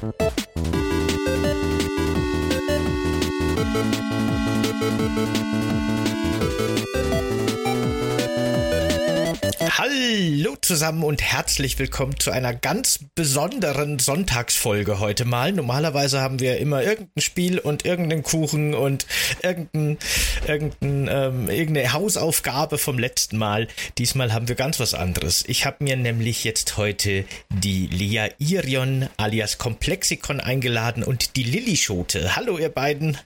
Thank Hallo zusammen und herzlich willkommen zu einer ganz besonderen Sonntagsfolge heute mal. Normalerweise haben wir immer irgendein Spiel und irgendeinen Kuchen und irgendein, irgendein, ähm, irgendeine Hausaufgabe vom letzten Mal. Diesmal haben wir ganz was anderes. Ich habe mir nämlich jetzt heute die Lia Irion alias Komplexikon eingeladen und die Lilly Schote. Hallo ihr beiden.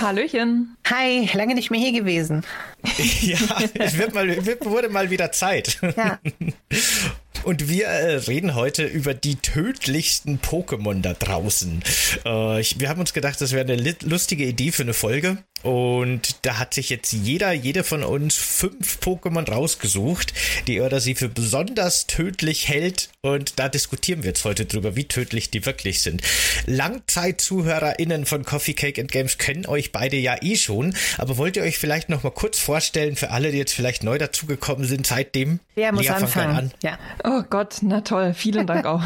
Hallöchen. Hi, lange nicht mehr hier gewesen. ja, es wird mal, wird, wurde mal wieder Zeit. Ja. Und wir äh, reden heute über die tödlichsten Pokémon da draußen. Äh, ich, wir haben uns gedacht, das wäre eine lustige Idee für eine Folge. Und da hat sich jetzt jeder, jede von uns fünf Pokémon rausgesucht, die er oder sie für besonders tödlich hält. Und da diskutieren wir jetzt heute drüber, wie tödlich die wirklich sind. Langzeit-ZuhörerInnen von Coffee Cake and Games kennen euch beide ja eh schon. Aber wollt ihr euch vielleicht noch mal kurz vorstellen, für alle, die jetzt vielleicht neu dazugekommen sind seitdem? Wer muss Lea, fang anfangen? an. Ja. Oh Gott, na toll, vielen Dank auch.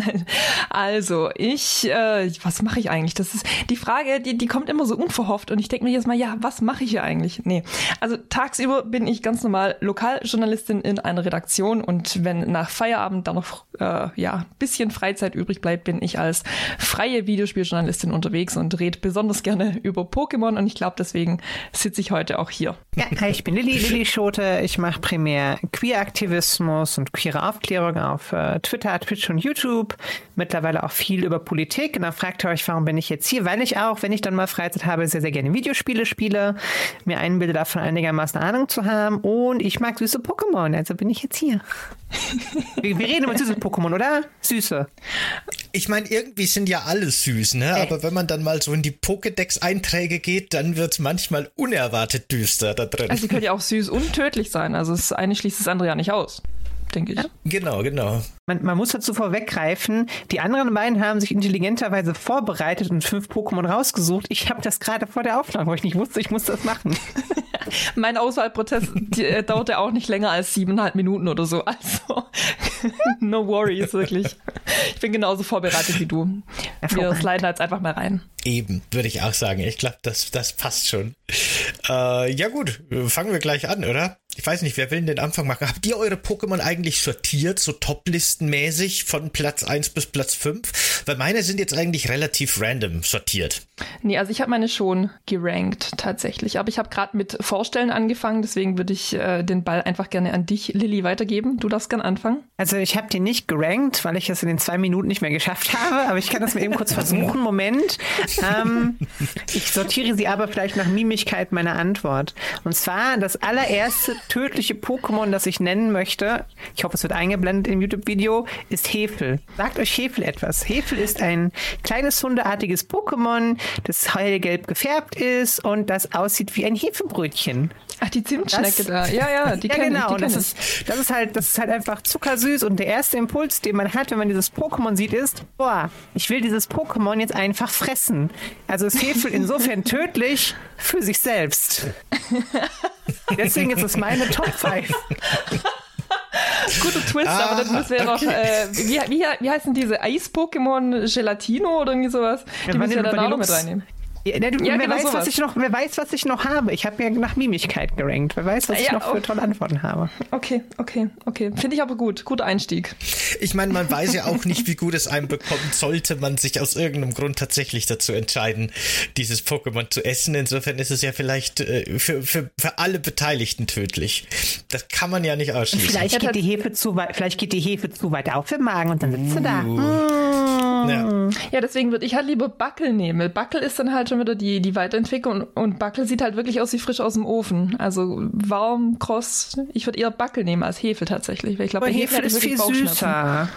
also, ich, äh, was mache ich eigentlich? Das ist die Frage, die, die kommt immer so unverhofft und ich denke mir jetzt mal, ja, was mache ich hier eigentlich? Nee. Also tagsüber bin ich ganz normal Lokaljournalistin in einer Redaktion und wenn nach Feierabend dann noch äh, ja, ein bisschen Freizeit übrig bleibt, bin ich als freie Videospieljournalistin unterwegs und rede besonders gerne über Pokémon und ich glaube, deswegen sitze ich heute auch hier. Ja, hi, ich bin Lilly, Lilly Schote. Ich mache primär Queer-Aktivismus und queere Aufklärung auf äh, Twitter, Twitch und YouTube. Mittlerweile auch viel über Politik. Und dann fragt ihr euch, warum bin ich jetzt hier? Weil ich auch, wenn ich dann mal Freizeit habe, sehr, sehr gerne Videospiele spiele, mir einbilde, davon einigermaßen Ahnung zu haben. Und ich mag süße Pokémon, also bin ich jetzt hier. wir, wir reden über süße Pokémon, oder? Süße. Ich meine, irgendwie sind ja alle süß, ne? Äh. Aber wenn man dann mal so in die Pokédex-Einträge geht, dann wird's manchmal unerwartet düster da drin. Also sie können ja auch süß und tödlich sein. Also das eine schließt das andere ja nicht aus, denke ich. genau, genau. Man, man muss dazu vorweggreifen, die anderen beiden haben sich intelligenterweise vorbereitet und fünf Pokémon rausgesucht. Ich habe das gerade vor der Aufnahme, weil ich nicht wusste, ich muss das machen. Mein Auswahlprozess äh, dauerte auch nicht länger als siebeneinhalb Minuten oder so. Also, no worries, wirklich. Ich bin genauso vorbereitet wie du. Wir sliden jetzt einfach mal rein. Eben, würde ich auch sagen. Ich glaube, das, das passt schon. Äh, ja gut, fangen wir gleich an, oder? Ich weiß nicht, wer will denn den Anfang machen? Habt ihr eure Pokémon eigentlich sortiert, so Top-Listenmäßig von Platz 1 bis Platz 5? Weil meine sind jetzt eigentlich relativ random sortiert. Nee, also ich habe meine schon gerankt tatsächlich. Aber ich habe gerade mit Vorstellen angefangen, deswegen würde ich äh, den Ball einfach gerne an dich, Lilly, weitergeben. Du darfst gern anfangen. Also ich habe die nicht gerankt, weil ich das in den zwei Minuten nicht mehr geschafft habe, aber ich kann das mal eben kurz versuchen. Moment. Ähm, ich sortiere sie aber vielleicht nach Mimigkeit meiner Antwort. Und zwar das allererste tödliche Pokémon, das ich nennen möchte, ich hoffe, es wird eingeblendet im YouTube-Video, ist Hefel. Sagt euch Hefel etwas. Hefel ist ein kleines hundeartiges Pokémon, das hellgelb gefärbt ist und das aussieht wie ein Hefebrötchen. Ach, die Zimtschnecke Das- da. Ja, ja, die ja, kenn genau. Die das ist, das ist halt, das ist halt einfach zuckersüß. Und der erste Impuls, den man hat, wenn man dieses Pokémon sieht, ist, boah, ich will dieses Pokémon jetzt einfach fressen. Also ist Hefel insofern tödlich für sich selbst. Deswegen ist es meine Top 5. ich. Guter Twist, Ah, aber dann müssen wir noch, okay. äh, wie, wie, wie heißen diese Eis-Pokémon Gelatino oder irgendwie sowas? Die müssen wir dann auch noch mit reinnehmen. Ja, ne, du, Ja, wer, genau weiß, sowas. was ich noch, wer weiß, was ich noch habe. Ich habe ja nach Mimigkeit gerankt. Wer weiß, was ich Ja, noch für oh. tolle Antworten habe. Okay, okay, okay. Finde ich aber gut. Guter Einstieg. Ich meine, man weiß ja auch nicht, wie gut es einem bekommt, sollte man sich aus irgendeinem Grund tatsächlich dazu entscheiden, dieses Pokémon zu essen. Insofern ist es ja vielleicht äh, für, für, für alle Beteiligten tödlich. Das kann man ja nicht ausschließen. Vielleicht geht, die Hefe zu weit, vielleicht geht die Hefe zu weit auf im Magen und dann sitzt sie da. Ja. Ja, deswegen würde ich halt lieber Backel nehmen. Backel ist dann halt schon wieder die, die Weiterentwicklung und, und Backel sieht halt wirklich aus wie frisch aus dem Ofen. Also warm, kross. Ich würde eher Backel nehmen als Hefe tatsächlich. Weil ich glaube, bei Hefe ich ist viel süßer.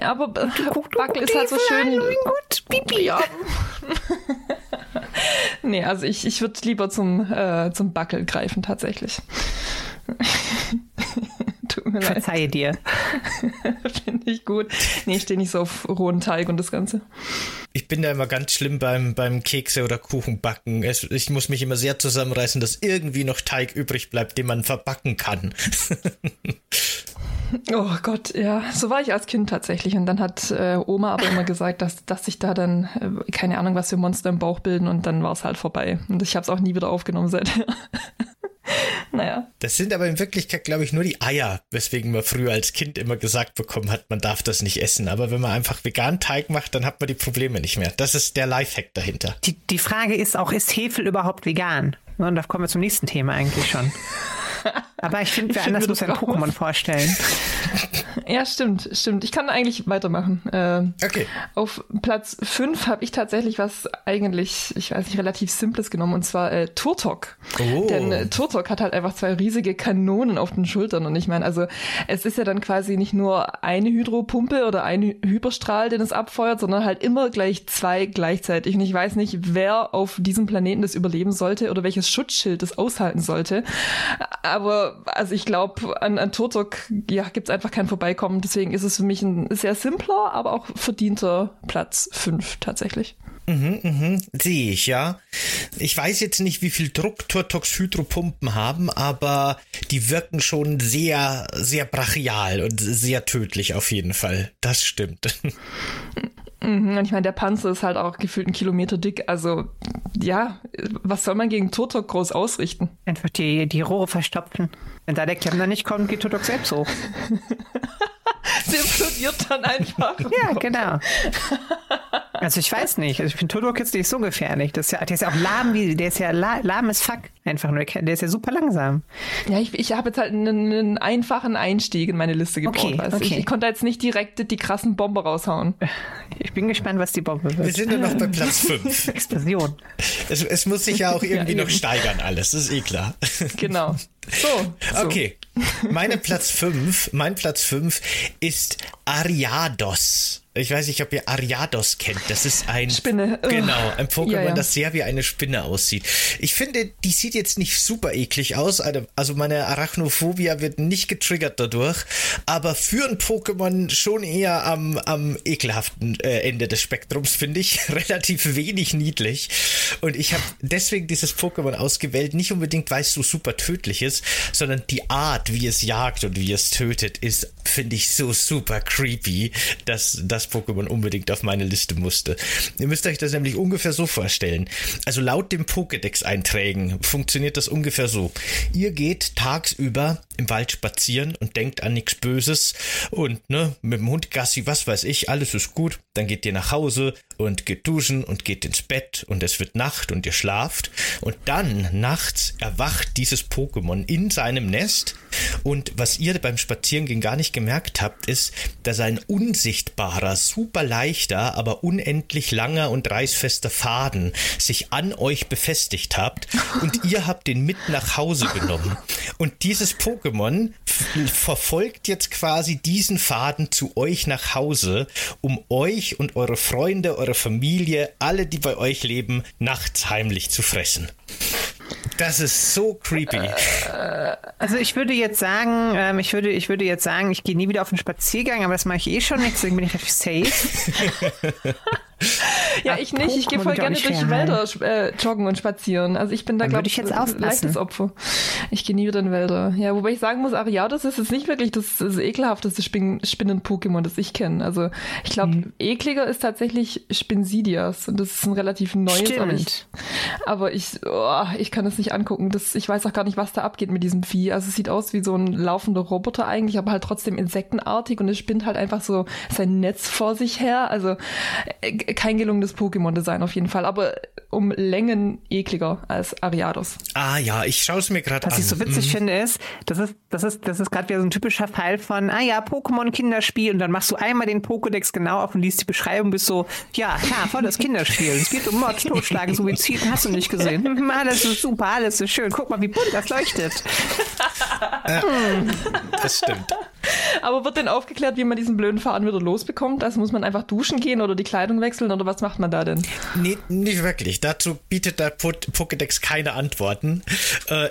Ja, aber Backel ist halt so Hefe schön. Gut, Pipi. Ja. nee, also ich, ich würde lieber zum, äh, zum Backel greifen, tatsächlich. Tut mir leid, Verzeihe dir. finde ich gut. Nee, ich stehe nicht so auf rohen Teig und das Ganze. Ich bin da immer ganz schlimm beim, beim Kekse oder Kuchenbacken. Es, ich muss mich immer sehr zusammenreißen, dass irgendwie noch Teig übrig bleibt, den man verbacken kann. Oh Gott, ja, so war ich als Kind tatsächlich. Und dann hat äh, Oma aber immer gesagt, dass, dass sich da dann, äh, keine Ahnung, was für Monster im Bauch bilden und dann war es halt vorbei. Und ich habe es auch nie wieder aufgenommen seither. naja. Das sind aber in Wirklichkeit, glaube ich, nur die Eier, weswegen man früher als Kind immer gesagt bekommen hat, man darf das nicht essen. Aber wenn man einfach veganen Teig macht, dann hat man die Probleme nicht mehr. Das ist der Lifehack dahinter. Die, die Frage ist auch, ist Hefe überhaupt vegan? Und da kommen wir zum nächsten Thema eigentlich schon. Aber ich finde, wer Ich anders muss ein. Pokémon vorstellen. Ja, stimmt, stimmt. Ich kann eigentlich weitermachen. Ähm, Okay. Auf Platz 5 habe ich tatsächlich was eigentlich, ich weiß nicht, relativ Simples genommen, und zwar äh, Turtok. Oh. Denn äh, Turtok hat halt einfach zwei riesige Kanonen auf den Schultern. Und ich meine, also es ist ja dann quasi nicht nur eine Hydropumpe oder ein Hy- Hyperstrahl, den es abfeuert, sondern halt immer gleich zwei gleichzeitig. Und ich weiß nicht, wer auf diesem Planeten das überleben sollte oder welches Schutzschild das aushalten sollte. Aber also ich glaube, an, an Turtok ja, gibt es einfach kein Vorbeikommen. Deswegen ist es für mich ein sehr simpler, aber auch verdienter Platz 5 tatsächlich. Sehe ich, ja. Ich weiß jetzt nicht, wie viel Druck Turtox Hydropumpen haben, aber die wirken schon sehr, sehr brachial und sehr tödlich auf jeden Fall. Das stimmt. Mhm, Und ich meine, der Panzer ist halt auch gefühlt einen Kilometer dick. Also ja, was soll man gegen Turtok groß ausrichten? Einfach die, die Rohre verstopfen. Wenn da der Klempner nicht kommt, geht Tudok selbst hoch. Sie implodiert dann einfach. Ja, genau. Also ich weiß nicht. Also ich finde Tudok jetzt nicht so gefährlich. Das ist ja, der ist ja auch lahm wie, der ist ja la, lahm as fuck. Einfach nur. Der ist ja super langsam. Ja, ich, ich habe jetzt halt einen, einen einfachen Einstieg in meine Liste gebaut. Okay, du? okay. Ich, ich konnte jetzt nicht direkt die krassen Bomber raushauen. Ich bin gespannt, was die Bombe Wir wird. sind ja noch bei Platz 5. Explosion. Es, es muss sich ja auch irgendwie Ja, noch steigern alles, das ist eh klar. Genau. So. so. Okay. Meine Platz 5, mein Platz 5 ist Ariados. Ich weiß nicht, ob ihr Ariados kennt. Das ist ein Spinne. Ugh. Genau, ein Pokémon, Ja, ja. das sehr wie eine Spinne aussieht. Ich finde, die sieht jetzt nicht super eklig aus. Also- Also meine Arachnophobia wird nicht getriggert dadurch, aber für ein Pokémon schon eher am, am ekelhaften äh, Ende des Spektrums, finde ich. Relativ wenig niedlich. Und ich habe deswegen dieses Pokémon ausgewählt, nicht unbedingt, weil es so super tödlich ist, sondern die Art, wie es jagt und wie es tötet, ist, finde ich, so super creepy, dass das Pokémon unbedingt auf meine Liste musste. Ihr müsst euch das nämlich ungefähr so vorstellen. Also laut dem Pokédex-Einträgen funktioniert das ungefähr so. Ihr geht tagsüber im Wald spazieren und denkt an nichts Böses und ne, mit dem Hund Gassi, was weiß ich, alles ist gut. Dann geht ihr nach Hause und geht duschen und geht ins Bett und es wird Nacht und ihr schlaft. Und dann nachts erwacht dieses Pokémon in seinem Nest. Und was ihr beim Spazierengehen gar nicht gemerkt habt, ist, dass ein unsichtbarer, super leichter, aber unendlich langer und reißfester Faden sich an euch befestigt habt. Und ihr habt den mit nach Hause genommen. Und dieses Pokémon verfolgt jetzt quasi diesen Faden zu euch nach Hause, um euch und eure Freunde, eure Familie, alle, die bei euch leben, nachts heimlich zu fressen. Das ist so creepy. Also ich würde jetzt sagen, ähm, ich würde, ich würde jetzt sagen, ich gehe nie wieder auf einen Spaziergang, aber das mache ich eh schon nicht, deswegen bin ich relativ safe. Ja, ich nicht. Ich gehe voll gerne durch Wälder äh, joggen und spazieren. Also ich bin da, glaube ich jetzt ein aufpassen. leichtes Opfer. Ich gehe nie wieder in Wälder. Ja, wobei ich sagen muss, Ariados ist jetzt nicht wirklich das, das ekelhafteste Spin- Spinnen-Pokémon, das ich kenne. Also ich glaube, Mhm. ekliger ist tatsächlich Spinsidias. Und das ist ein relativ neues. Aber ich, Stimmt. aber ich, oh, ich kann es nicht angucken. Das, ich weiß auch gar nicht, was da abgeht mit diesem Vieh. Also es sieht aus wie so ein laufender Roboter eigentlich, aber halt trotzdem insektenartig und es spinnt halt einfach so sein Netz vor sich her. Also äh, kein gelungenes Pokémon-Design auf jeden Fall, aber um Längen ekliger als Ariados. Ah ja, ich schaue es mir gerade an. Was ich so witzig finde, ist, das ist, das ist, das ist gerade wieder so ein typischer Fall von, ah ja, Pokémon-Kinderspiel und dann machst du einmal den Pokédex genau auf und liest die Beschreibung, bist so, ja, klar, voll das Kinderspiel. Es geht um Mord, Totschlagen, Suizid, hast du nicht gesehen. Hm, Alles ist super, alles ist schön. Guck mal, wie bunt das leuchtet. Das stimmt. Aber wird denn aufgeklärt, wie man diesen blöden Faden wieder losbekommt? Also muss man einfach duschen gehen oder die Kleidung wechseln oder was macht man da denn? Nee, nicht wirklich. Dazu bietet der Po- Pokédex keine Antworten. Äh,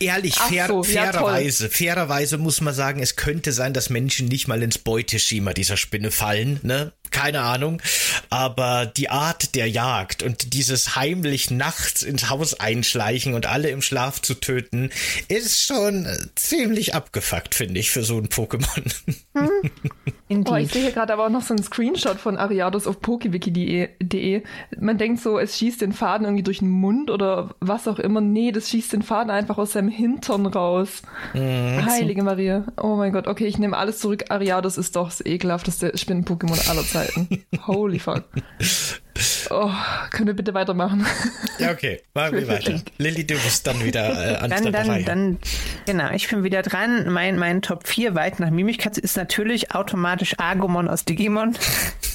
ehrlich, fair, so, ja, fairerweise, fairerweise muss man sagen, es könnte sein, dass Menschen nicht mal ins Beuteschema dieser Spinne fallen. Ne? keine Ahnung. Aber die Art der Jagd und dieses heimlich nachts ins Haus einschleichen und alle im Schlaf zu töten, ist schon ziemlich abgefuckt, finde ich, für so ein Pokémon. Hm. Oh, ich sehe hier gerade aber auch noch so einen Screenshot von Ariados auf pokewiki.de. Man denkt so, es schießt den Faden irgendwie durch den Mund oder was auch immer. Nee, das schießt den Faden einfach aus seinem Hintern raus. Mhm. Heilige Maria. Oh mein Gott. Okay, ich nehme alles zurück. Ariados ist doch das ekelhafteste Spinnen-Pokémon aller Zeiten. Holy fuck. Oh, können wir bitte weitermachen? Ja, okay. Machen wir weiter. Lilly, du bist dann wieder äh, an dann, dann, Reihe. dann, genau, ich bin wieder dran. Mein, mein Top 4 weit nach Mimikatze ist natürlich automatisch Agumon aus Digimon.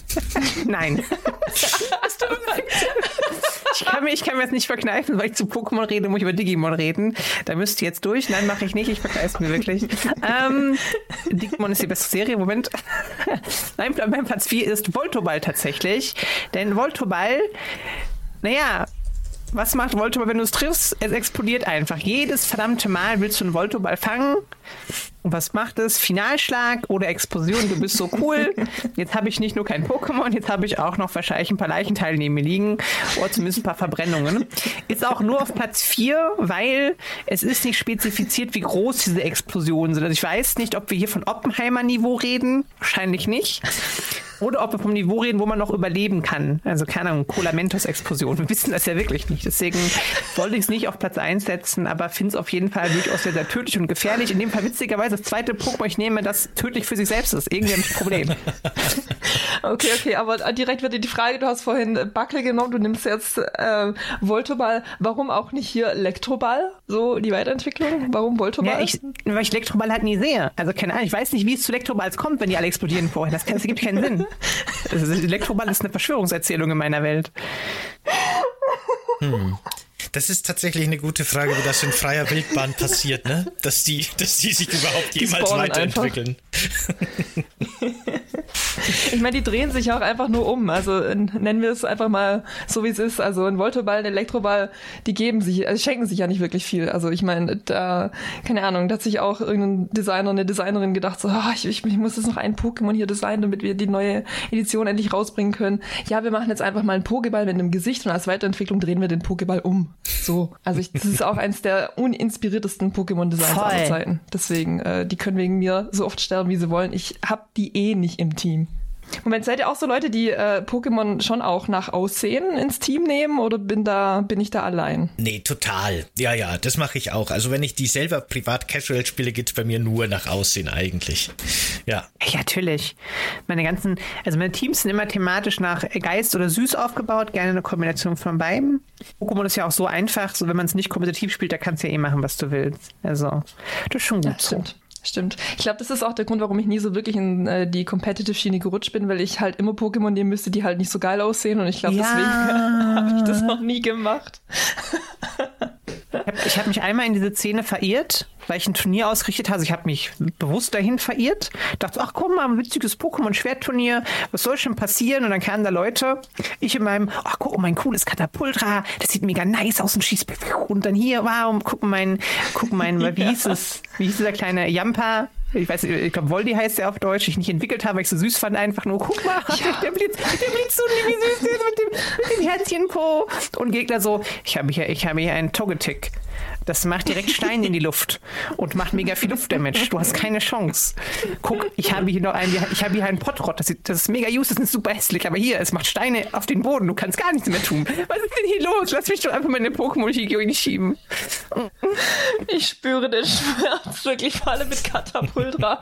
Nein. ich, kann mir, ich kann mir das nicht verkneifen, weil ich zu Pokémon rede, muss ich über Digimon reden. Da müsst ihr jetzt durch. Nein, mache ich nicht. Ich verkneife mir wirklich. ähm, Digimon ist die beste Serie. Moment. Nein, mein Platz 4 ist Voltoball tatsächlich. Denn Voltoball, naja, was macht Voltoball, wenn du es triffst? Es explodiert einfach. Jedes verdammte Mal willst du einen Voltoball fangen. Und was macht es? Finalschlag oder Explosion. Du bist so cool. Jetzt habe ich nicht nur kein Pokémon, jetzt habe ich auch noch wahrscheinlich ein paar Leichenteile neben mir liegen. Oder zumindest ein paar Verbrennungen. Ist auch nur auf Platz 4, weil es ist nicht spezifiziert, wie groß diese Explosionen sind. Also ich weiß nicht, ob wir hier von Oppenheimer-Niveau reden. Wahrscheinlich nicht. Oder ob wir vom Niveau reden, wo man noch überleben kann. Also keine Ahnung, Colamentos-Explosion. Wir wissen das ja wirklich nicht. Deswegen wollte ich es nicht auf Platz 1 setzen, aber finde es auf jeden Fall durchaus sehr, sehr tödlich und gefährlich. In dem Fall witzigerweise das zweite Pokémon, ich nehme, das tödlich für sich selbst ist. Irgendwie ein Problem. okay, okay, aber direkt wird dir die Frage, du hast vorhin Buckle genommen, du nimmst jetzt äh, Voltoball. Warum auch nicht hier Elektroball? So die Weiterentwicklung? Warum Voltoball? Ja, ich, weil ich Elektroball halt nie sehe. Also keine Ahnung, ich weiß nicht, wie es zu Elektroballs kommt, wenn die alle explodieren vorher. Das, das gibt keinen Sinn. Elektroball ist eine Verschwörungserzählung in meiner Welt. Hm. Das ist tatsächlich eine gute Frage, wie das in freier Wildbahn passiert, ne? Dass die, dass die sich überhaupt jemals weiterentwickeln. ich meine, die drehen sich auch einfach nur um. Also nennen wir es einfach mal so, wie es ist. Also ein Voltoball, ein Elektroball, die geben sich, also schenken sich ja nicht wirklich viel. Also ich meine, da, keine Ahnung, da hat sich auch irgendein Designer, eine Designerin gedacht, so, oh, ich, ich, ich muss jetzt noch ein Pokémon hier designen, damit wir die neue Edition endlich rausbringen können. Ja, wir machen jetzt einfach mal einen Pokéball mit einem Gesicht und als Weiterentwicklung drehen wir den Pokéball um. So, also ich, das ist auch eins der uninspiriertesten Pokémon-Designs aller Zeiten. Deswegen, äh, die können wegen mir so oft sterben, wie sie wollen. Ich hab die eh nicht im Team. Moment, seid ihr auch so Leute, die äh, Pokémon schon auch nach Aussehen ins Team nehmen oder bin da bin ich da allein? Nee, total. Ja, ja, das mache ich auch. Also wenn ich die selber privat casual spiele, geht's bei mir nur nach Aussehen eigentlich. Ja. Ja, natürlich. Meine ganzen, also meine Teams sind immer thematisch nach Geist oder Süß aufgebaut, gerne eine Kombination von beiden. Pokémon ist ja auch so einfach, so wenn man es nicht kompetitiv spielt, da kannst du ja eh machen, was du willst. Also, das ist schon gut. Ja, stimmt. Stimmt. Ich glaube, das ist auch der Grund, warum ich nie so wirklich in äh, die Competitive-Schiene gerutscht bin, weil ich halt immer Pokémon nehmen müsste, die halt nicht so geil aussehen und ich glaube, ja. deswegen habe ich das noch nie gemacht. Ich habe hab mich einmal in diese Szene verirrt, weil ich ein Turnier ausgerichtet habe. Also ich habe mich bewusst dahin verirrt. Dachte, ach komm mal, ein witziges Pokémon-Schwertturnier. Was soll schon passieren? Und dann kamen da Leute. Ich in meinem, ach guck, mein cooles Katapultra. Das sieht mega nice aus und schießt. Und dann hier, wow, gucken mein, gucken mein, wie hieß es? Wie hieß dieser kleine Jampa? ich weiß, ich glaube, Voldi heißt der auf Deutsch, ich nicht entwickelt habe, weil ich so süß fand, einfach nur, guck mal, ja. der Blitz, der Blitz, wie süß ist mit dem, mit dem Herzchen-Po. Und Gegner so, ich habe hier, ich habe hier einen Togetic. Das macht direkt Stein in die Luft und macht mega viel Luftdamage. Du hast keine Chance. Guck, ich habe hier noch einen, ich habe hier einen Potrot. Das, das ist mega useless, das ist super hässlich. Aber hier, es macht Steine auf den Boden. Du kannst gar nichts mehr tun. Was ist denn hier los? Lass mich doch einfach meine Pokémon-Hygieine schieben. Ich spüre den Schmerz wirklich, vor allem mit Katapultra.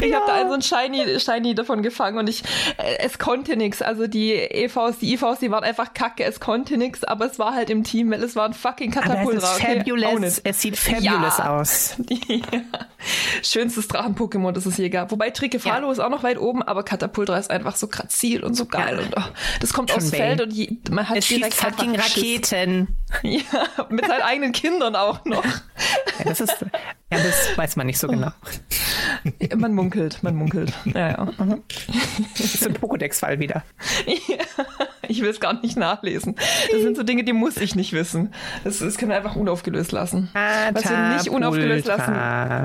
Ich ja. habe da einen so ein Shiny, Shiny davon gefangen und ich, äh, es konnte nichts. Also die EVs, die IVs, die waren einfach kacke. Es konnte nichts, aber es war halt im Team, weil es war ein fucking Katapultra. Okay? fabulous. Es sieht fabulous ja. aus. ja. Schönstes Drachen-Pokémon, das es je gab. Wobei Trickefalo ja. ist auch noch weit oben, aber Katapultra ist einfach so grazil und so geil. Und oh, das kommt Schon aus Bane. Feld und je, man hat es direkt fucking Raketen. Ja, mit seinen eigenen Kindern auch noch. Das ist, ja, das weiß man nicht so genau. Man munkelt, man munkelt. Ja, ja. Das ist ein Pokédex-Fall wieder. Ja. ich will es gar nicht nachlesen. Das sind so Dinge, die muss ich nicht wissen. Das, das können wir einfach unaufgelöst lassen. Was wir nicht unaufgelöst lassen.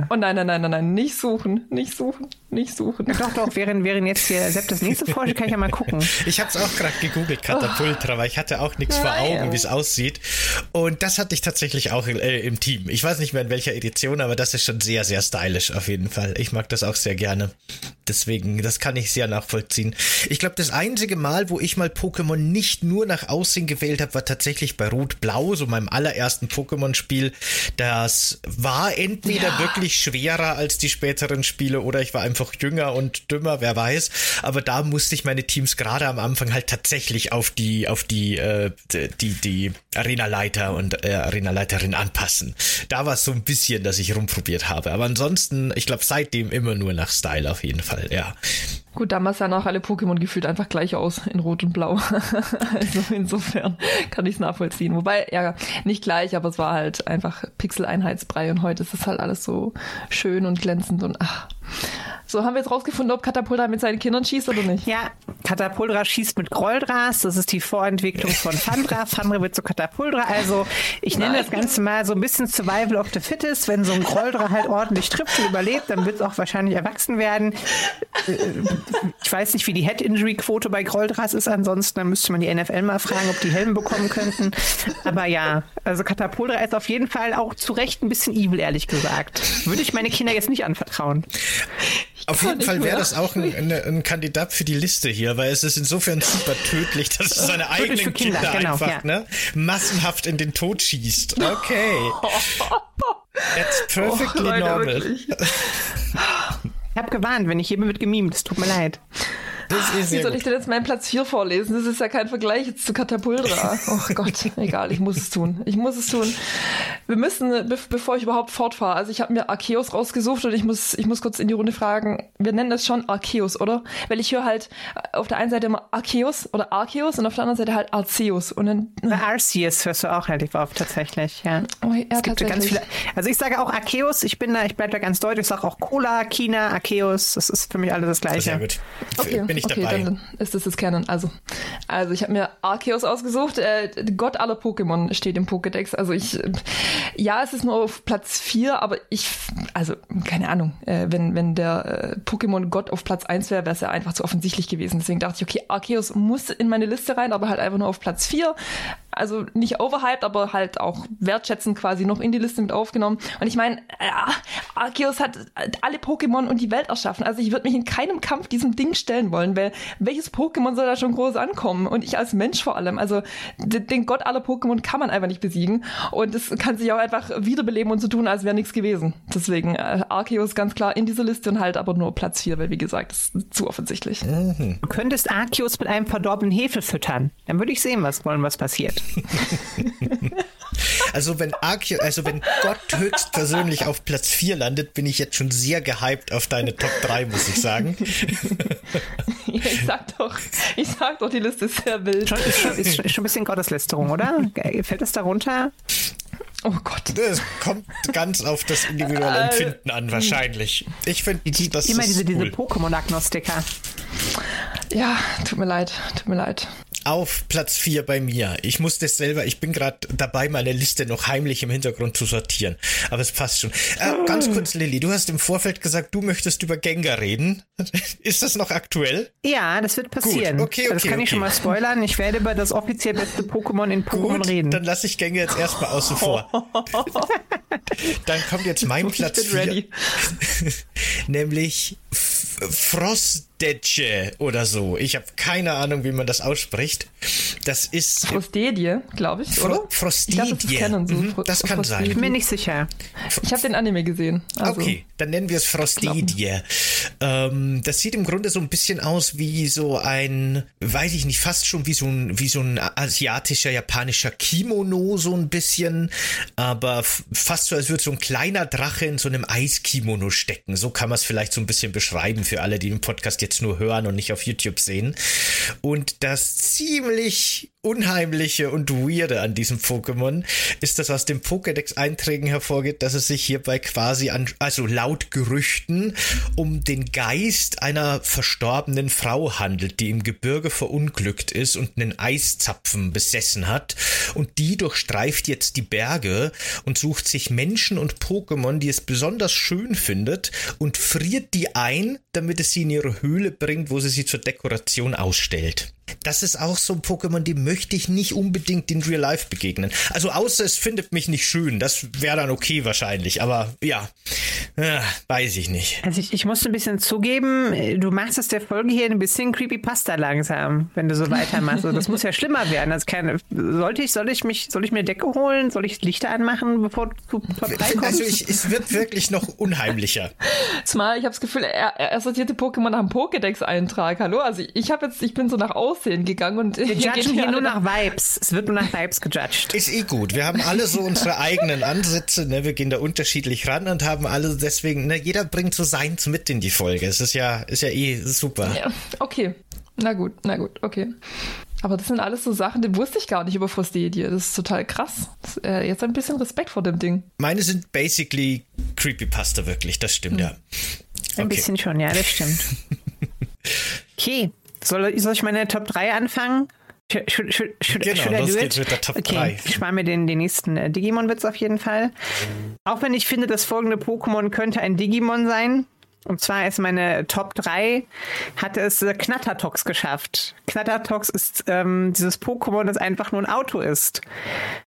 Oh nein, nein, nein, nein, nein, nicht suchen, nicht suchen, nicht suchen. Doch, doch, während, während jetzt hier Sepp das nächste vorstellt, kann ich ja mal gucken. Ich habe es auch gerade gegoogelt, Katapultra, weil ich hatte auch nichts vor Augen, wie es aussieht. Und das hatte ich tatsächlich auch äh, im Team. Ich weiß nicht mehr in welcher Edition, aber das ist schon sehr, sehr stylisch auf jeden Fall. Ich mag das auch sehr gerne. Deswegen, das kann ich sehr nachvollziehen. Ich glaube, das einzige Mal, wo ich mal Pokémon nicht nur nach Aussehen gewählt habe, war tatsächlich bei Rot-Blau, so meinem allerersten Pokémon-Spiel. Das war entweder ja. wirklich schwerer als die späteren Spiele oder ich war einfach jünger und dümmer, wer weiß. Aber da musste ich meine Teams gerade am Anfang halt tatsächlich auf die, auf die, äh, die, die Arena-Leiter und äh, Arena-Leiterin anpassen. Da war es so ein bisschen, dass ich rumprobiert habe. Aber ansonsten, ich glaube, seitdem immer nur nach Style auf jeden Fall, ja. Gut, damals sahen auch alle Pokémon gefühlt einfach gleich aus in Rot und Blau. also insofern kann ich es nachvollziehen. Wobei, ja, nicht gleich, aber es war halt einfach Pixel-Einheitsbrei und heute ist es halt alles so schön und glänzend und ach. So, haben wir jetzt rausgefunden, ob Katapultra mit seinen Kindern schießt oder nicht? Ja, Katapultra schießt mit Groldras. Das ist die Vorentwicklung von Fandra. Fandra wird zu Katapultra. Also, ich nenne Nein. das Ganze mal so ein bisschen Survival of the Fittest. Wenn so ein Groldra halt ordentlich trifft und überlebt, dann wird es auch wahrscheinlich erwachsen werden. Ich weiß nicht, wie die Head-Injury-Quote bei Groldras ist. Ansonsten, dann müsste man die NFL mal fragen, ob die Helm bekommen könnten. Aber ja, also Katapultra ist auf jeden Fall auch zu Recht ein bisschen evil, ehrlich gesagt. Würde ich meine Kinder jetzt nicht anvertrauen. Auf jeden Fall wäre das auch ein, ein, ein, Kandidat für die Liste hier, weil es ist insofern super tödlich, dass es seine eigenen Kinder, Kinder genau, einfach ja. ne, massenhaft in den Tod schießt. Okay. That's perfectly oh, normal. Ich habe gewarnt, wenn ich hier bin, wird gemimt. Es tut mir leid. Wie soll ich denn jetzt meinen Platz 4 vorlesen? Das ist ja kein Vergleich jetzt zu Katapultra. Oh Gott, egal, ich muss es tun. Ich muss es tun. Wir müssen, be bevor ich überhaupt fortfahre, also ich habe mir Arceus rausgesucht und ich muss, ich muss kurz in die Runde fragen, wir nennen das schon Arceus, oder? Weil ich höre halt auf der einen Seite immer Arceus oder Arceus und auf der anderen Seite halt Arceus. Und dann, Arceus hörst du auch relativ oft tatsächlich, ja. Oh, ja es gibt ganz viele. Also ich sage auch Arceus, ich bin da, ich bleibe da ganz deutlich, ich sage auch Cola, China, Arceus, das ist für mich alles das Gleiche. Sehr gut. Okay. Bin ich okay, dabei. Dann ist das das Canon. Also, also ich habe mir Arceus ausgesucht. Äh, Gott aller Pokémon steht im Pokédex. Also ich, ja, es ist nur auf Platz 4, aber ich, also keine Ahnung, äh, wenn, wenn der äh, Pokémon Gott auf Platz 1 wäre, wäre es ja einfach zu offensichtlich gewesen. Deswegen dachte ich, okay, Arceus muss in meine Liste rein, aber halt einfach nur auf Platz 4 also nicht overhyped, aber halt auch wertschätzend quasi noch in die Liste mit aufgenommen. Und ich meine, äh, Arceus hat alle Pokémon und die Welt erschaffen. Also ich würde mich in keinem Kampf diesem Ding stellen wollen, weil welches Pokémon soll da schon groß ankommen? Und ich als Mensch vor allem. Also den Gott aller Pokémon kann man einfach nicht besiegen. Und es kann sich auch einfach wiederbeleben und so tun, als wäre nichts gewesen. Deswegen äh, Arceus ganz klar in dieser Liste und halt aber nur Platz 4, weil wie gesagt, das ist zu offensichtlich. Mhm. Du könntest Arceus mit einem verdorbenen Hefe füttern. Dann würde ich sehen, was wollen, was passiert. Also wenn Arceus, also wenn Gott höchstpersönlich auf Platz 4 landet, bin ich jetzt schon sehr gehypt auf deine Top 3, muss ich sagen. Ja, ich sag doch, ich sag doch, die Liste ist sehr wild. Schon, ist, schon, ist, schon ein bisschen Gotteslästerung, oder? Fällt es darunter? Oh Gott. Das kommt ganz auf das individuelle äh, Empfinden an, wahrscheinlich. Ich finde, das immer diese, cool. diese Pokémon-Agnostiker. Ja, tut mir leid, tut mir leid auf Platz 4 bei mir. Ich muss das selber, ich bin gerade dabei, meine Liste noch heimlich im Hintergrund zu sortieren. Aber es passt schon. Äh, ganz ah. kurz, Lilly, du hast im Vorfeld gesagt, du möchtest über Gengar reden. Ist das noch aktuell? Ja, das wird passieren. Gut. Okay, okay, das kann okay. ich schon mal spoilern. Ich werde über das offiziell beste Pokémon in Pokémon Gut, reden. Dann lasse ich Gengar jetzt erstmal außen vor. dann kommt jetzt mein Platz 4. Nämlich Frostdetje oder so. Ich habe keine Ahnung, wie man das ausspricht. Das ist. Frostedie, glaube ich, oder? Frostedie. Ich glaub, das, kennen, so. mhm, das kann sein. Ich bin mir nicht sicher. Ich habe den Anime gesehen. Also. Okay, dann nennen wir es Frostedie. Ähm, das sieht im Grunde so ein bisschen aus wie so ein, weiß ich nicht, fast schon wie so ein, wie so ein asiatischer, japanischer Kimono, so ein bisschen. Aber fast so, als würde so ein kleiner Drache in so einem Eiskimono stecken. So kann man es vielleicht so ein bisschen beschreiben für alle, die den Podcast jetzt nur hören und nicht auf YouTube sehen. Und das ziemlich Unheimliche und Weirde an diesem Pokémon ist, dass aus dem Pokédex-Einträgen hervorgeht, dass es sich hierbei quasi an, also laut Gerüchten, um den Geist einer verstorbenen Frau handelt, die im Gebirge verunglückt ist und einen Eiszapfen besessen hat. Und die durchstreift jetzt die Berge und sucht sich Menschen und Pokémon, die es besonders schön findet und friert die ein, damit es sie in ihre Höhle bringt, wo sie sie zur Dekoration ausstellt. Das ist auch so ein Pokémon, dem möchte ich nicht unbedingt in Real Life begegnen. Also außer es findet mich nicht schön. Das wäre dann okay wahrscheinlich. Aber ja, äh, weiß ich nicht. Also ich, ich muss ein bisschen zugeben, du machst es der Folge hier ein bisschen Creepypasta langsam, wenn du so weitermachst. Also das muss ja schlimmer werden. Das keine, sollte ich, soll ich mich, soll ich mir Decke holen? Soll ich Lichter anmachen, bevor du vorbeikommst? Also ich, es wird wirklich noch unheimlicher. Zumal ich habe das Gefühl, er, er sortierte Pokémon nach dem Pokédex-Eintrag. Hallo? Also ich habe jetzt, ich bin so nach Aussehen gegangen und wir judgen hier nur nach Vibes. Es wird nur nach Vibes gejudged. Ist eh gut. Wir haben alle so unsere eigenen Ansätze, ne? Wir gehen da unterschiedlich ran und haben alle deswegen, ne, jeder bringt so seins mit in die Folge. Es ist ja, ist ja eh super. Ja, okay. Na gut, na gut, okay. Aber das sind alles so Sachen, die wusste ich gar nicht über Frostedie. Das ist total krass. Das, äh, jetzt ein bisschen Respekt vor dem Ding. Meine sind basically Creepypasta, wirklich. Das stimmt, hm. ja. Ein okay. bisschen schon, ja, das stimmt. okay. Soll, soll ich meine Top 3 anfangen? Should, should, should, genau, los geht's mit der Top okay, 3. Ich spare mir den, den nächsten äh, Digimon-Witz auf jeden Fall. Auch wenn ich finde, das folgende Pokémon könnte ein Digimon sein, und zwar ist meine Top 3, hat es äh, Knattertox geschafft. Knattertox ist ähm, dieses Pokémon, das einfach nur ein Auto ist.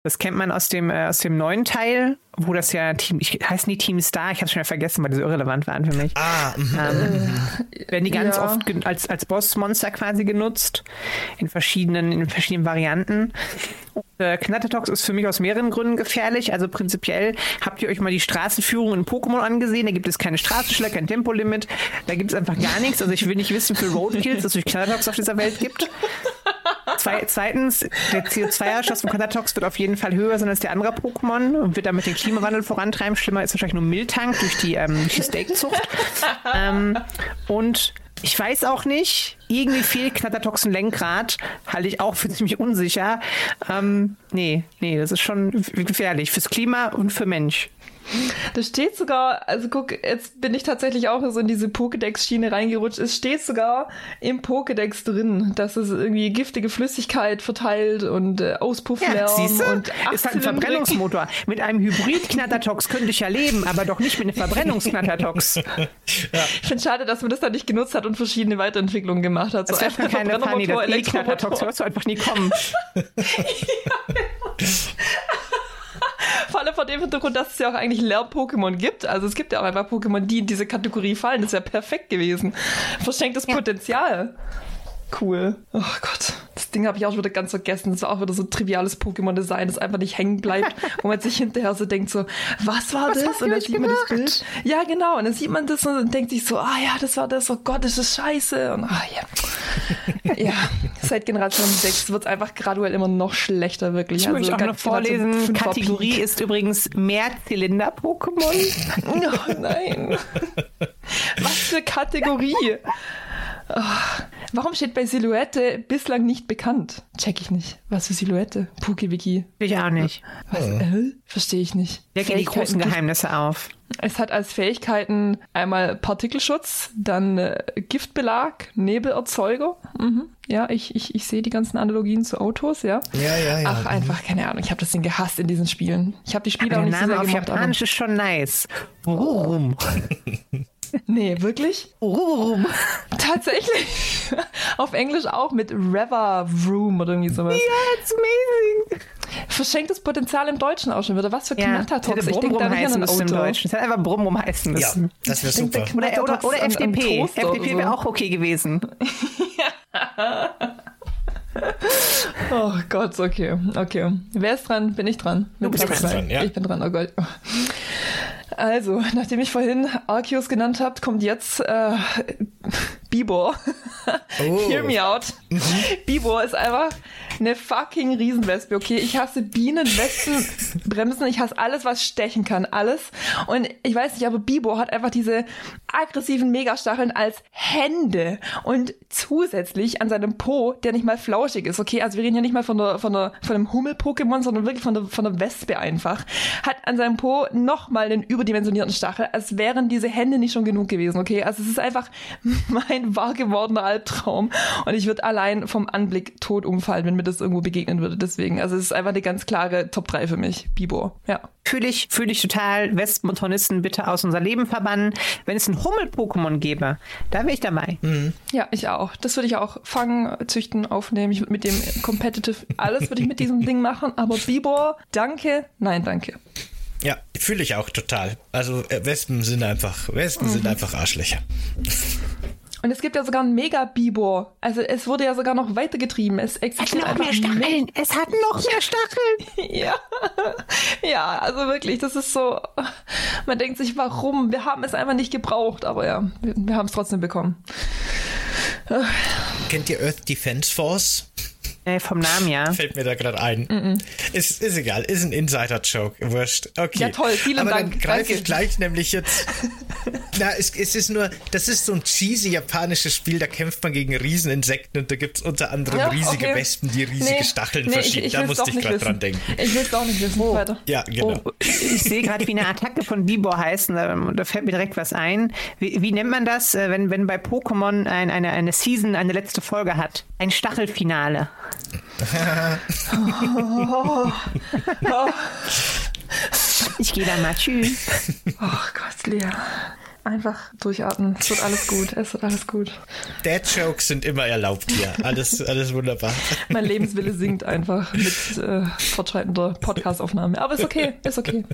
Das kennt man aus dem, äh, aus dem neuen Teil, wo das ja Team, ich heiße nie Team Star, ich habe schon vergessen, weil die so irrelevant waren für mich. Ah, mhm. ähm, werden die ganz ja. oft als, als Bossmonster quasi genutzt, in verschiedenen, in verschiedenen Varianten. Äh, Knattertox ist für mich aus mehreren Gründen gefährlich. Also prinzipiell habt ihr euch mal die Straßenführung in Pokémon angesehen. Da gibt es keine Straßenschilder, kein Tempolimit. Da gibt es einfach gar nichts. Also ich will nicht wissen, viele Roadkills es durch Knattertox auf dieser Welt gibt. Zwei, zweitens, der CO2-Ausstoß von Knattertox wird auf jeden Fall höher sein als der andere Pokémon und wird damit den Klimawandel vorantreiben. Schlimmer ist wahrscheinlich nur Miltank durch die, ähm, durch die Steakzucht. ähm, und ich weiß auch nicht. Irgendwie fehlt Knattertoxen Lenkrad. Halte ich auch für ziemlich unsicher. Ähm, nee, nee, das ist schon gefährlich. Fürs Klima und für Mensch. Das steht sogar, also guck, jetzt bin ich tatsächlich auch so in diese Pokédex-Schiene reingerutscht. Es steht sogar im Pokédex drin, dass es irgendwie giftige Flüssigkeit verteilt und äh, Auspufflärm ja, und ist halt ein Verbrennungsmotor. Mit einem Hybrid-Knattertox könnte ich ja leben, aber doch nicht mit einem Verbrennungsknattertox. ja. Ich finde schade, dass man das da nicht genutzt hat und verschiedene Weiterentwicklungen gemacht hat. So das einfach keine Funny, das E-Knattertox hörst du einfach nie kommen. ja, genau. Vor allem vor dem Hintergrund, dass es ja auch eigentlich Lern-Pokémon gibt. Also es gibt ja auch einfach Pokémon, die in diese Kategorie fallen. Das wäre perfekt gewesen. Verschenktes ja. Potenzial. Cool. Oh Gott. Das Ding habe ich auch wieder ganz vergessen. Das ist auch wieder so ein triviales Pokémon-Design, das einfach nicht hängen bleibt, wo man sich hinterher so denkt, so, was war was das? Und dann sieht man das Bild. Ja, genau. Und dann sieht man das und denkt sich so, ah ja, das war das, oh Gott, das ist scheiße. Und ah ja. ja, seit Generation 6 wird es einfach graduell immer noch schlechter, wirklich. Ich also, möchte auch noch vorlesen, Kategorie ist übrigens Mehrzylinder-Pokémon. oh nein. Was für Kategorie? Oh, warum steht bei Silhouette bislang nicht bekannt? Check ich nicht. Was für Silhouette? PukiWiki. Ich auch nicht. Was? Äh? Verstehe ich nicht. Decke die großen Geheimnisse auf. Es hat als Fähigkeiten einmal Partikelschutz, dann äh, Giftbelag, Nebelerzeuger. Mhm. Ja, ich, ich, ich sehe die ganzen Analogien zu Autos, ja. Ja, ja, ja. Ach, einfach, keine Ahnung. Ich habe das Ding gehasst in diesen Spielen. Ich habe die Spiele aber auch nicht Name so sehr auf gemocht. Japanisch ist schon nice. Warum? Nee, wirklich? Ururum. Tatsächlich. Auf Englisch auch mit Rever Room oder irgendwie sowas. Ja, it's amazing. Verschenktes Potenzial im Deutschen auch schon wieder. Was für ja, Knattertox. Ich denke da nicht an ein Auto. Im Deutschen. Es hätte einfach Brumm heißen müssen. Ja, das wäre super. Oder, oder, oder FDP. FDP wäre so. auch okay gewesen. ja. oh Gott, okay. Okay. Wer ist dran? Bin ich dran? Du bist dran, ja. Ich bin dran, oh Gott. Also, nachdem ich vorhin Arceus genannt habe, kommt jetzt äh, Bibor. Oh. Hear me out. Mhm. Bibor ist einfach eine fucking Riesenwespe, okay? Ich hasse Bienen, Wespen, Bremsen, ich hasse alles, was stechen kann, alles. Und ich weiß nicht, aber Bibor hat einfach diese aggressiven Megastacheln als Hände und zusätzlich an seinem Po, der nicht mal flauschig ist, okay? Also wir reden ja nicht mal von, der, von, der, von einem Hummel-Pokémon, sondern wirklich von der, von der Wespe einfach. Hat an seinem Po nochmal einen überdimensionierten Stachel, als wären diese Hände nicht schon genug gewesen, okay? Also es ist einfach mein wahr gewordener Albtraum und ich würde allein vom Anblick tot umfallen, wenn mir das irgendwo begegnen würde. Deswegen, also es ist einfach eine ganz klare Top 3 für mich, Bibor, ja. Fühle ich, fühle ich total. Wespen und Hornissen bitte aus unser Leben verbannen. Wenn es ein Hummel-Pokémon gäbe, da wäre ich dabei. Mhm. Ja, ich auch. Das würde ich auch fangen, züchten, aufnehmen. Ich würde mit dem Competitive, alles würde ich mit diesem Ding machen. Aber Bibor, danke, nein, danke. Ja, fühle ich auch total. Also äh, Wespen sind einfach, Wespen mhm. sind einfach Arschlöcher. Und es gibt ja sogar ein Mega-Bibor. Also es wurde ja sogar noch weitergetrieben. Es existiert hat noch mehr Stacheln. Es hat noch mehr Stacheln. ja. ja, also wirklich, das ist so. Man denkt sich, warum? Wir haben es einfach nicht gebraucht, aber ja, wir, wir haben es trotzdem bekommen. Kennt ihr Earth Defense Force? Äh, vom Namen, ja. Fällt mir da gerade ein. Mm -mm. Ist, ist egal, ist ein Insider-Joke. Wurscht. Okay. Ja, toll, vielen Aber Dank. dann greife ich gleich nämlich jetzt. na, es, es ist nur, das ist so ein cheesy japanisches Spiel, da kämpft man gegen Rieseninsekten und da gibt es unter anderem ja, riesige okay. Wespen, die riesige nee, Stacheln nee, verschieben. Ich, ich da musste ich gerade dran denken. Ich will es auch nicht wissen. Oh. Weiter. Ja, genau. Oh. Ich sehe gerade, wie eine Attacke von Bibor heißt, da, da, fällt mir direkt was ein. Wie, wie nennt man das, äh, wenn, wenn bei Pokémon ein, eine, eine Season eine letzte Folge hat? Ein Stachelfinale ich gehe dann mal. Tschüss. Oh Gott, Lea. Einfach durchatmen. Es wird alles gut. Es wird alles gut. Dad Jokes sind immer erlaubt hier. Alles, alles wunderbar. Mein Lebenswille sinkt einfach mit äh, fortschreitender Podcastaufnahme. Aber ist okay. Ist okay.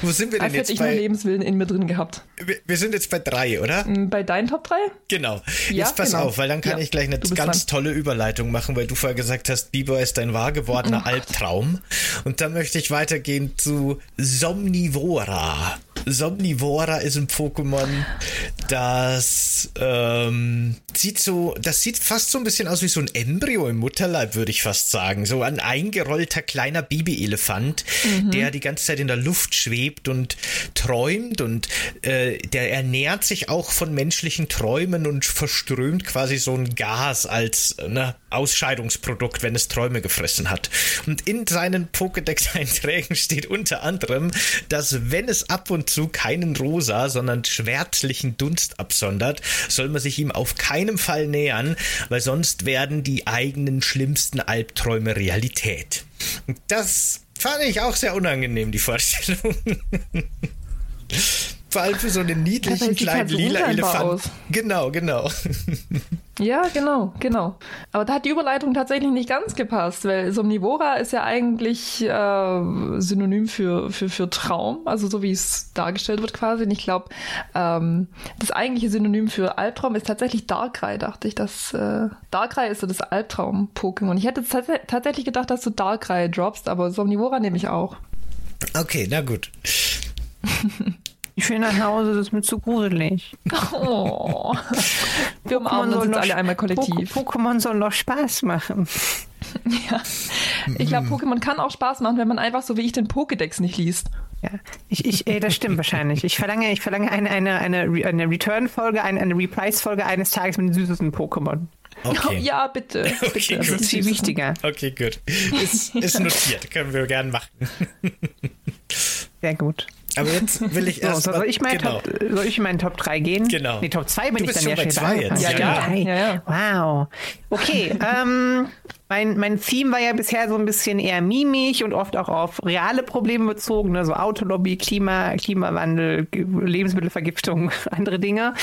Wo sind wir denn Als jetzt? hätte ich bei... meinen Lebenswillen in mir drin gehabt. Wir, wir, sind jetzt bei drei, oder? Mm, bei deinen Top 3? Genau. Ja, jetzt pass genau. auf, weil dann kann ja, ich gleich eine ganz dran. tolle Überleitung machen, weil du vorher gesagt hast, Bieber ist ein wahr gewordener oh Albtraum. Und dann möchte ich weitergehen zu Somnivora. Somnivora ist ein Pokémon, das ähm, sieht so, das sieht fast so ein bisschen aus wie so ein Embryo im Mutterleib, würde ich fast sagen. So ein eingerollter kleiner Babyelefant, mhm. der die ganze Zeit in der Luft schwebt und träumt und äh, der ernährt sich auch von menschlichen Träumen und verströmt quasi so ein Gas als ne, Ausscheidungsprodukt, wenn es Träume gefressen hat. Und in seinen Pokédex-Einträgen steht unter anderem, dass wenn es ab und zu keinen rosa, sondern schwärzlichen Dunst absondert, soll man sich ihm auf keinen Fall nähern, weil sonst werden die eigenen schlimmsten Albträume Realität. Das fand ich auch sehr unangenehm, die Vorstellung. Vor allem für so einen niedlichen kleinen halt so lila Elefant. Aus. Genau, genau. Ja, genau, genau. Aber da hat die Überleitung tatsächlich nicht ganz gepasst, weil Somnivora ist ja eigentlich äh, Synonym für, für, für Traum, also so wie es dargestellt wird quasi. Und ich glaube, ähm, das eigentliche Synonym für Albtraum ist tatsächlich Darkrai, dachte ich. Dass, äh, Darkrai ist so das Albtraum-Pokémon. Ich hätte tats tatsächlich gedacht, dass du Darkrai droppst, aber Somnivora nehme ich auch. Okay, na gut. Ich will nach Hause, das ist mir zu gruselig. Oh. Wir umarmen uns jetzt alle einmal kollektiv. Pokémon soll noch Spaß machen. Ja. Ich glaube, Pokémon kann auch Spaß machen, wenn man einfach so wie ich den Pokédex nicht liest. Ja, ich, ich, ey, das stimmt wahrscheinlich. Ich verlange, ich verlange eine, eine, eine, eine Return-Folge, eine, eine Reprise-Folge eines Tages mit den süßesten Pokémon. Okay. Ja, bitte. Okay, Das ist viel wichtiger. Okay, gut. Ist, ist notiert. Können wir gern machen. Sehr gut. Aber jetzt will ich erst. So, soll, ich mein genau. Top, soll ich in meinen Top 3 gehen? Genau. Nee, Top 2 bin du ich dann ja schon bei 2 jetzt. Ja, ja. ja. ja. Wow. Okay. ähm, mein, mein Theme war ja bisher so ein bisschen eher mimig und oft auch auf reale Probleme bezogen, ne? so Autolobby, Klima, Klimawandel, Lebensmittelvergiftung, andere Dinge.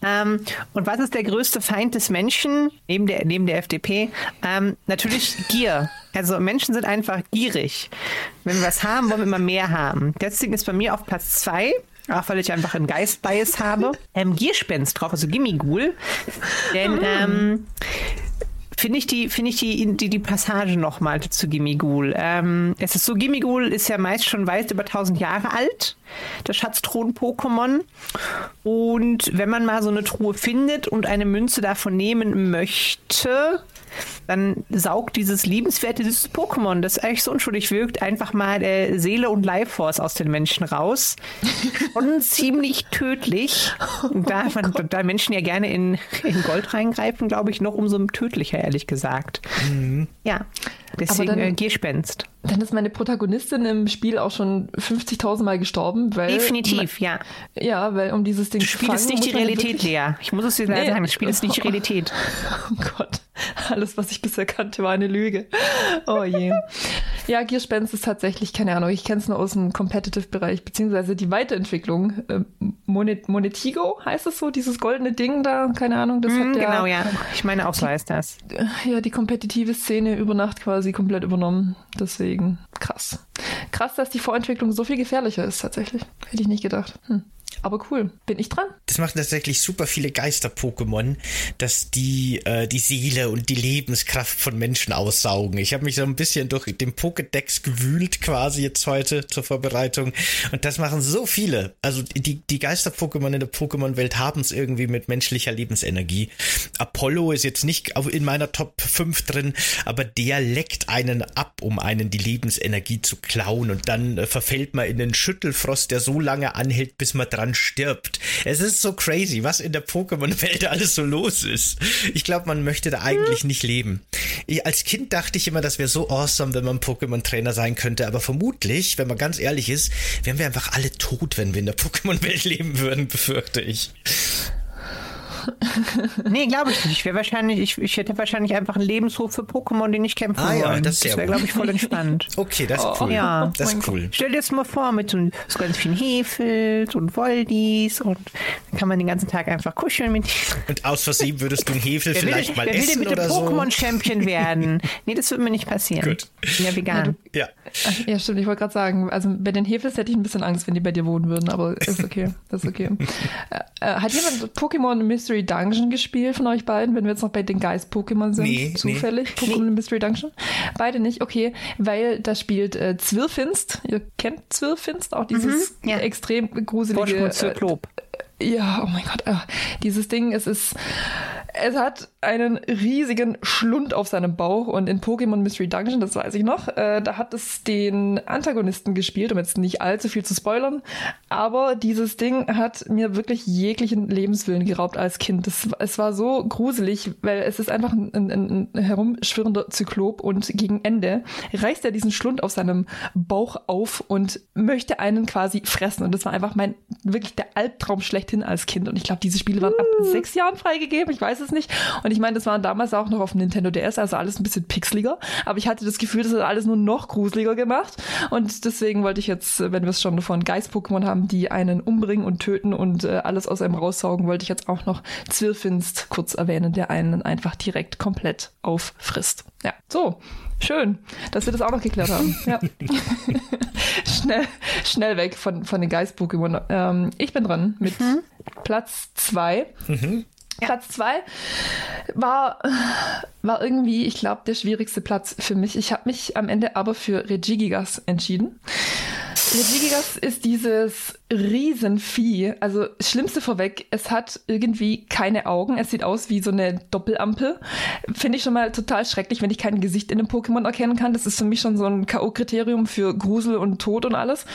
Ähm, und was ist der größte Feind des Menschen, neben der, neben der FDP? Ähm, natürlich Gier. Also Menschen sind einfach gierig. Wenn wir was haben, wollen wir immer mehr haben. Deswegen ist bei mir auf Platz zwei auch weil ich einfach einen Geist-Bias habe. Ähm, Gierspenst drauf, also Gimmighoul. Denn ähm, finde ich die, finde ich die, die, die Passage nochmal zu Gimmighoul. Ähm, es ist so, Gimmighoul ist ja meist schon weit über 1000 Jahre alt, das Schatzthron-Pokémon. Und wenn man mal so eine Truhe findet und eine Münze davon nehmen möchte, dann saugt dieses liebenswerte dieses Pokémon, das eigentlich so unschuldig wirkt, einfach mal äh, Seele und Life Force aus den Menschen raus. Und ziemlich tödlich. Da, oh man, da Menschen ja gerne in, in Gold reingreifen, glaube ich, noch umso tödlicher, ehrlich gesagt. Mhm. Ja, deswegen dann, äh, Gierspenst. Dann ist meine Protagonistin im Spiel auch schon 50.000 Mal gestorben, weil. Definitiv, ja. Ja, weil um dieses Ding das Spiel fangen, ist nicht die Realität, Lea. Ich muss es dir leider nee. sagen, das Spiel ist nicht die Realität. Oh Gott. Alles, was ich bisher kannte, war eine Lüge. Oh je. Ja, Gearspens ist tatsächlich, keine Ahnung, ich kenne es nur aus dem Competitive-Bereich, beziehungsweise die Weiterentwicklung. Äh, Monet, Monetigo heißt es so, dieses goldene Ding da, keine Ahnung. Das mm, hat der, genau, ja. Ich meine, auch so heißt das. Ja, die kompetitive Szene über Nacht quasi komplett übernommen. Deswegen krass. Krass, dass die Vorentwicklung so viel gefährlicher ist, tatsächlich. Hätte ich nicht gedacht. Hm. Aber cool, bin ich dran? Das machen tatsächlich super viele Geister-Pokémon, dass die äh, die Seele und die Lebenskraft von Menschen aussaugen. Ich habe mich so ein bisschen durch den Pokédex gewühlt quasi jetzt heute zur Vorbereitung und das machen so viele. Also die, die Geister-Pokémon in der Pokémon-Welt haben es irgendwie mit menschlicher Lebensenergie. Apollo ist jetzt nicht in meiner Top 5 drin, aber der leckt einen ab, um einen die Lebensenergie zu klauen und dann äh, verfällt man in den Schüttelfrost, der so lange anhält, bis man dran stirbt. Es ist so crazy, was in der Pokémon-Welt alles so los ist. Ich glaube, man möchte da eigentlich nicht leben. Ich, als Kind dachte ich immer, das wäre so awesome, wenn man Pokémon-Trainer sein könnte, aber vermutlich, wenn man ganz ehrlich ist, wären wir einfach alle tot, wenn wir in der Pokémon-Welt leben würden, befürchte ich. nee, glaube ich nicht. Ich, wahrscheinlich, ich, ich hätte wahrscheinlich einfach einen Lebenshof für Pokémon, den ich kämpfen ah, ja, Das, das wäre, glaube ich, voll entspannt. okay, das ist oh, cool. Ja. Das ist cool. Stell dir das mal vor, mit so, so ganz vielen Hefels und Voldis und dann kann man den ganzen Tag einfach kuscheln mit Und aus Versehen würdest du einen Hefel wer vielleicht will, mal wer essen will denn bitte Pokémon-Champion werden? Nee, das wird mir nicht passieren. Gut. Ich bin ja vegan. Ja, ja stimmt. Ich wollte gerade sagen, also bei den Hefels hätte ich ein bisschen Angst, wenn die bei dir wohnen würden, aber ist okay. Das ist okay. äh, äh hat jemand Pokémon Mystery Dungeon gespielt? Spiel von euch beiden, wenn wir jetzt noch bei den Geist-Pokémon sind? Nee, zufällig? Nee. Pokémon nee. Mystery Dungeon? Beide nicht, okay, weil da spielt äh, Zwirfinst. Ihr kennt Zwirfinst, auch dieses mhm, ja. extrem gruselige. Äh, ja, oh mein Gott, äh, dieses Ding, es ist es hat einen riesigen Schlund auf seinem Bauch und in Pokémon Mystery Dungeon, das weiß ich noch, äh, da hat es den Antagonisten gespielt, um jetzt nicht allzu viel zu spoilern, aber dieses Ding hat mir wirklich jeglichen Lebenswillen geraubt als Kind. Das, es war so gruselig, weil es ist einfach ein, ein, ein herumschwirrender Zyklop und gegen Ende reißt er diesen Schlund auf seinem Bauch auf und möchte einen quasi fressen. Und das war einfach mein, wirklich der Albtraum schlechthin als Kind. Und ich glaube, diese Spiele waren ab sechs Jahren freigegeben, ich weiß es es nicht. Und ich meine, das war damals auch noch auf dem Nintendo DS, also alles ein bisschen pixeliger. Aber ich hatte das Gefühl, das hat alles nur noch gruseliger gemacht. Und deswegen wollte ich jetzt, wenn wir es schon von Geist-Pokémon haben, die einen umbringen und töten und äh, alles aus einem raussaugen, wollte ich jetzt auch noch Zwirfinst kurz erwähnen, der einen einfach direkt komplett auffrisst. Ja, so. Schön, dass wir das auch noch geklärt haben. Ja. schnell, schnell weg von, von den Geist-Pokémon. Ähm, ich bin dran mit mhm. Platz zwei. Mhm. Platz zwei war, war irgendwie, ich glaube, der schwierigste Platz für mich. Ich habe mich am Ende aber für Regigigas entschieden. Regigigas ist dieses Riesenvieh. Also Schlimmste vorweg, es hat irgendwie keine Augen. Es sieht aus wie so eine Doppelampel. Finde ich schon mal total schrecklich, wenn ich kein Gesicht in einem Pokémon erkennen kann. Das ist für mich schon so ein K.O.-Kriterium für Grusel und Tod und alles.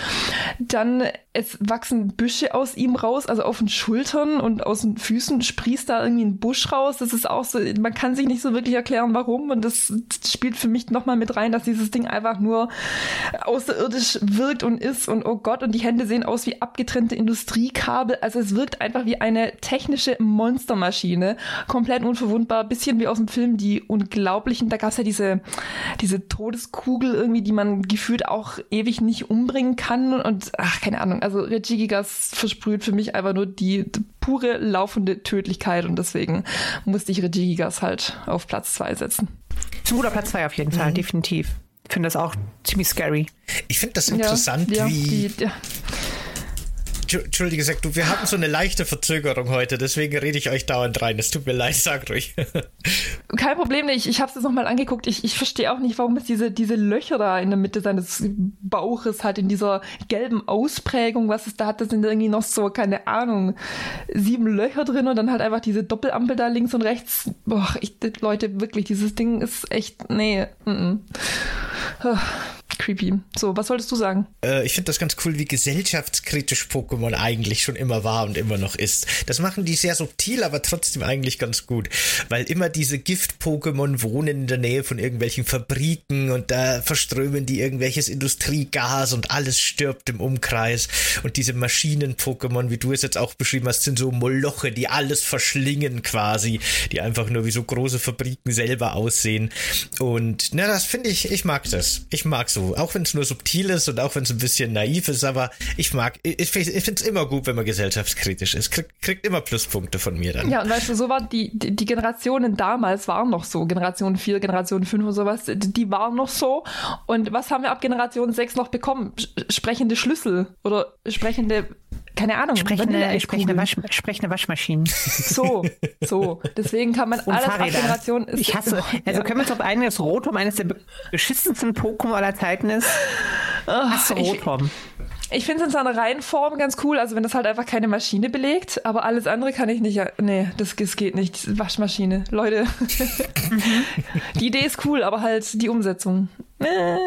Dann, es wachsen Büsche aus ihm raus, also auf den Schultern und aus den Füßen sprießt da irgendwie ein Busch raus. Das ist auch so, man kann sich nicht so wirklich erklären, warum. Und das spielt für mich nochmal mit rein, dass dieses Ding einfach nur außerirdisch wirkt und ist und oh Gott, und die Hände sehen aus wie abgetrennte Industriekabel. Also es wirkt einfach wie eine technische Monstermaschine. Komplett unverwundbar. Bisschen wie aus dem Film Die Unglaublichen. Da gab es ja diese, diese Todeskugel irgendwie, die man gefühlt auch ewig nicht umbringen kann. Und ach, keine Ahnung. Also Regigigas versprüht für mich einfach nur die, die pure laufende Tödlichkeit. Und deswegen musste ich Regigigas halt auf Platz zwei setzen. Ist ein guter Platz zwei auf jeden Fall, mhm. definitiv. Ich finde das auch ziemlich scary. Ich finde das interessant, ja, ja, wie. Die, ja. Entschuldige, sag du, wir haben so eine leichte Verzögerung heute, deswegen rede ich euch dauernd rein. Es tut mir leid, sag ruhig. Kein Problem nicht. Ich habe es jetzt nochmal angeguckt. Ich, ich verstehe auch nicht, warum es diese, diese Löcher da in der Mitte seines Bauches hat, in dieser gelben Ausprägung, was es da hat. Das sind irgendwie noch so, keine Ahnung, sieben Löcher drin und dann halt einfach diese Doppelampel da links und rechts. Boah, ich, Leute, wirklich, dieses Ding ist echt, nee. Mm -mm creepy. So, was solltest du sagen? Äh, ich finde das ganz cool, wie gesellschaftskritisch Pokémon eigentlich schon immer war und immer noch ist. Das machen die sehr subtil, aber trotzdem eigentlich ganz gut. Weil immer diese Gift-Pokémon wohnen in der Nähe von irgendwelchen Fabriken und da verströmen die irgendwelches Industriegas und alles stirbt im Umkreis. Und diese Maschinen-Pokémon, wie du es jetzt auch beschrieben hast, sind so Moloche, die alles verschlingen quasi, die einfach nur wie so große Fabriken selber aussehen. Und na, das finde ich, ich mag das. Ich mag so auch wenn es nur subtil ist und auch wenn es ein bisschen naiv ist, aber ich mag, ich, ich finde es immer gut, wenn man gesellschaftskritisch ist. Krieg, kriegt immer Pluspunkte von mir dann. Ja, und weißt du, so waren die, die, die Generationen damals waren noch so. Generation 4, Generation 5 und sowas, die waren noch so. Und was haben wir ab Generation 6 noch bekommen? Sprechende Schlüssel oder sprechende keine Ahnung, sprechende, sprechende, Wasch, sprechende Waschmaschinen. So, so. Deswegen kann man Und alles Fahrräder. Generation ist. Ich hasse, also ja. können wir uns auf einen, das Rotom eines der beschissensten Pokémon aller Zeiten ist. Hast du Rotom? Ich, ich finde es in seiner Reihenform ganz cool, also wenn das halt einfach keine Maschine belegt, aber alles andere kann ich nicht. Nee, das, das geht nicht. Waschmaschine. Leute. die Idee ist cool, aber halt die Umsetzung. Äh,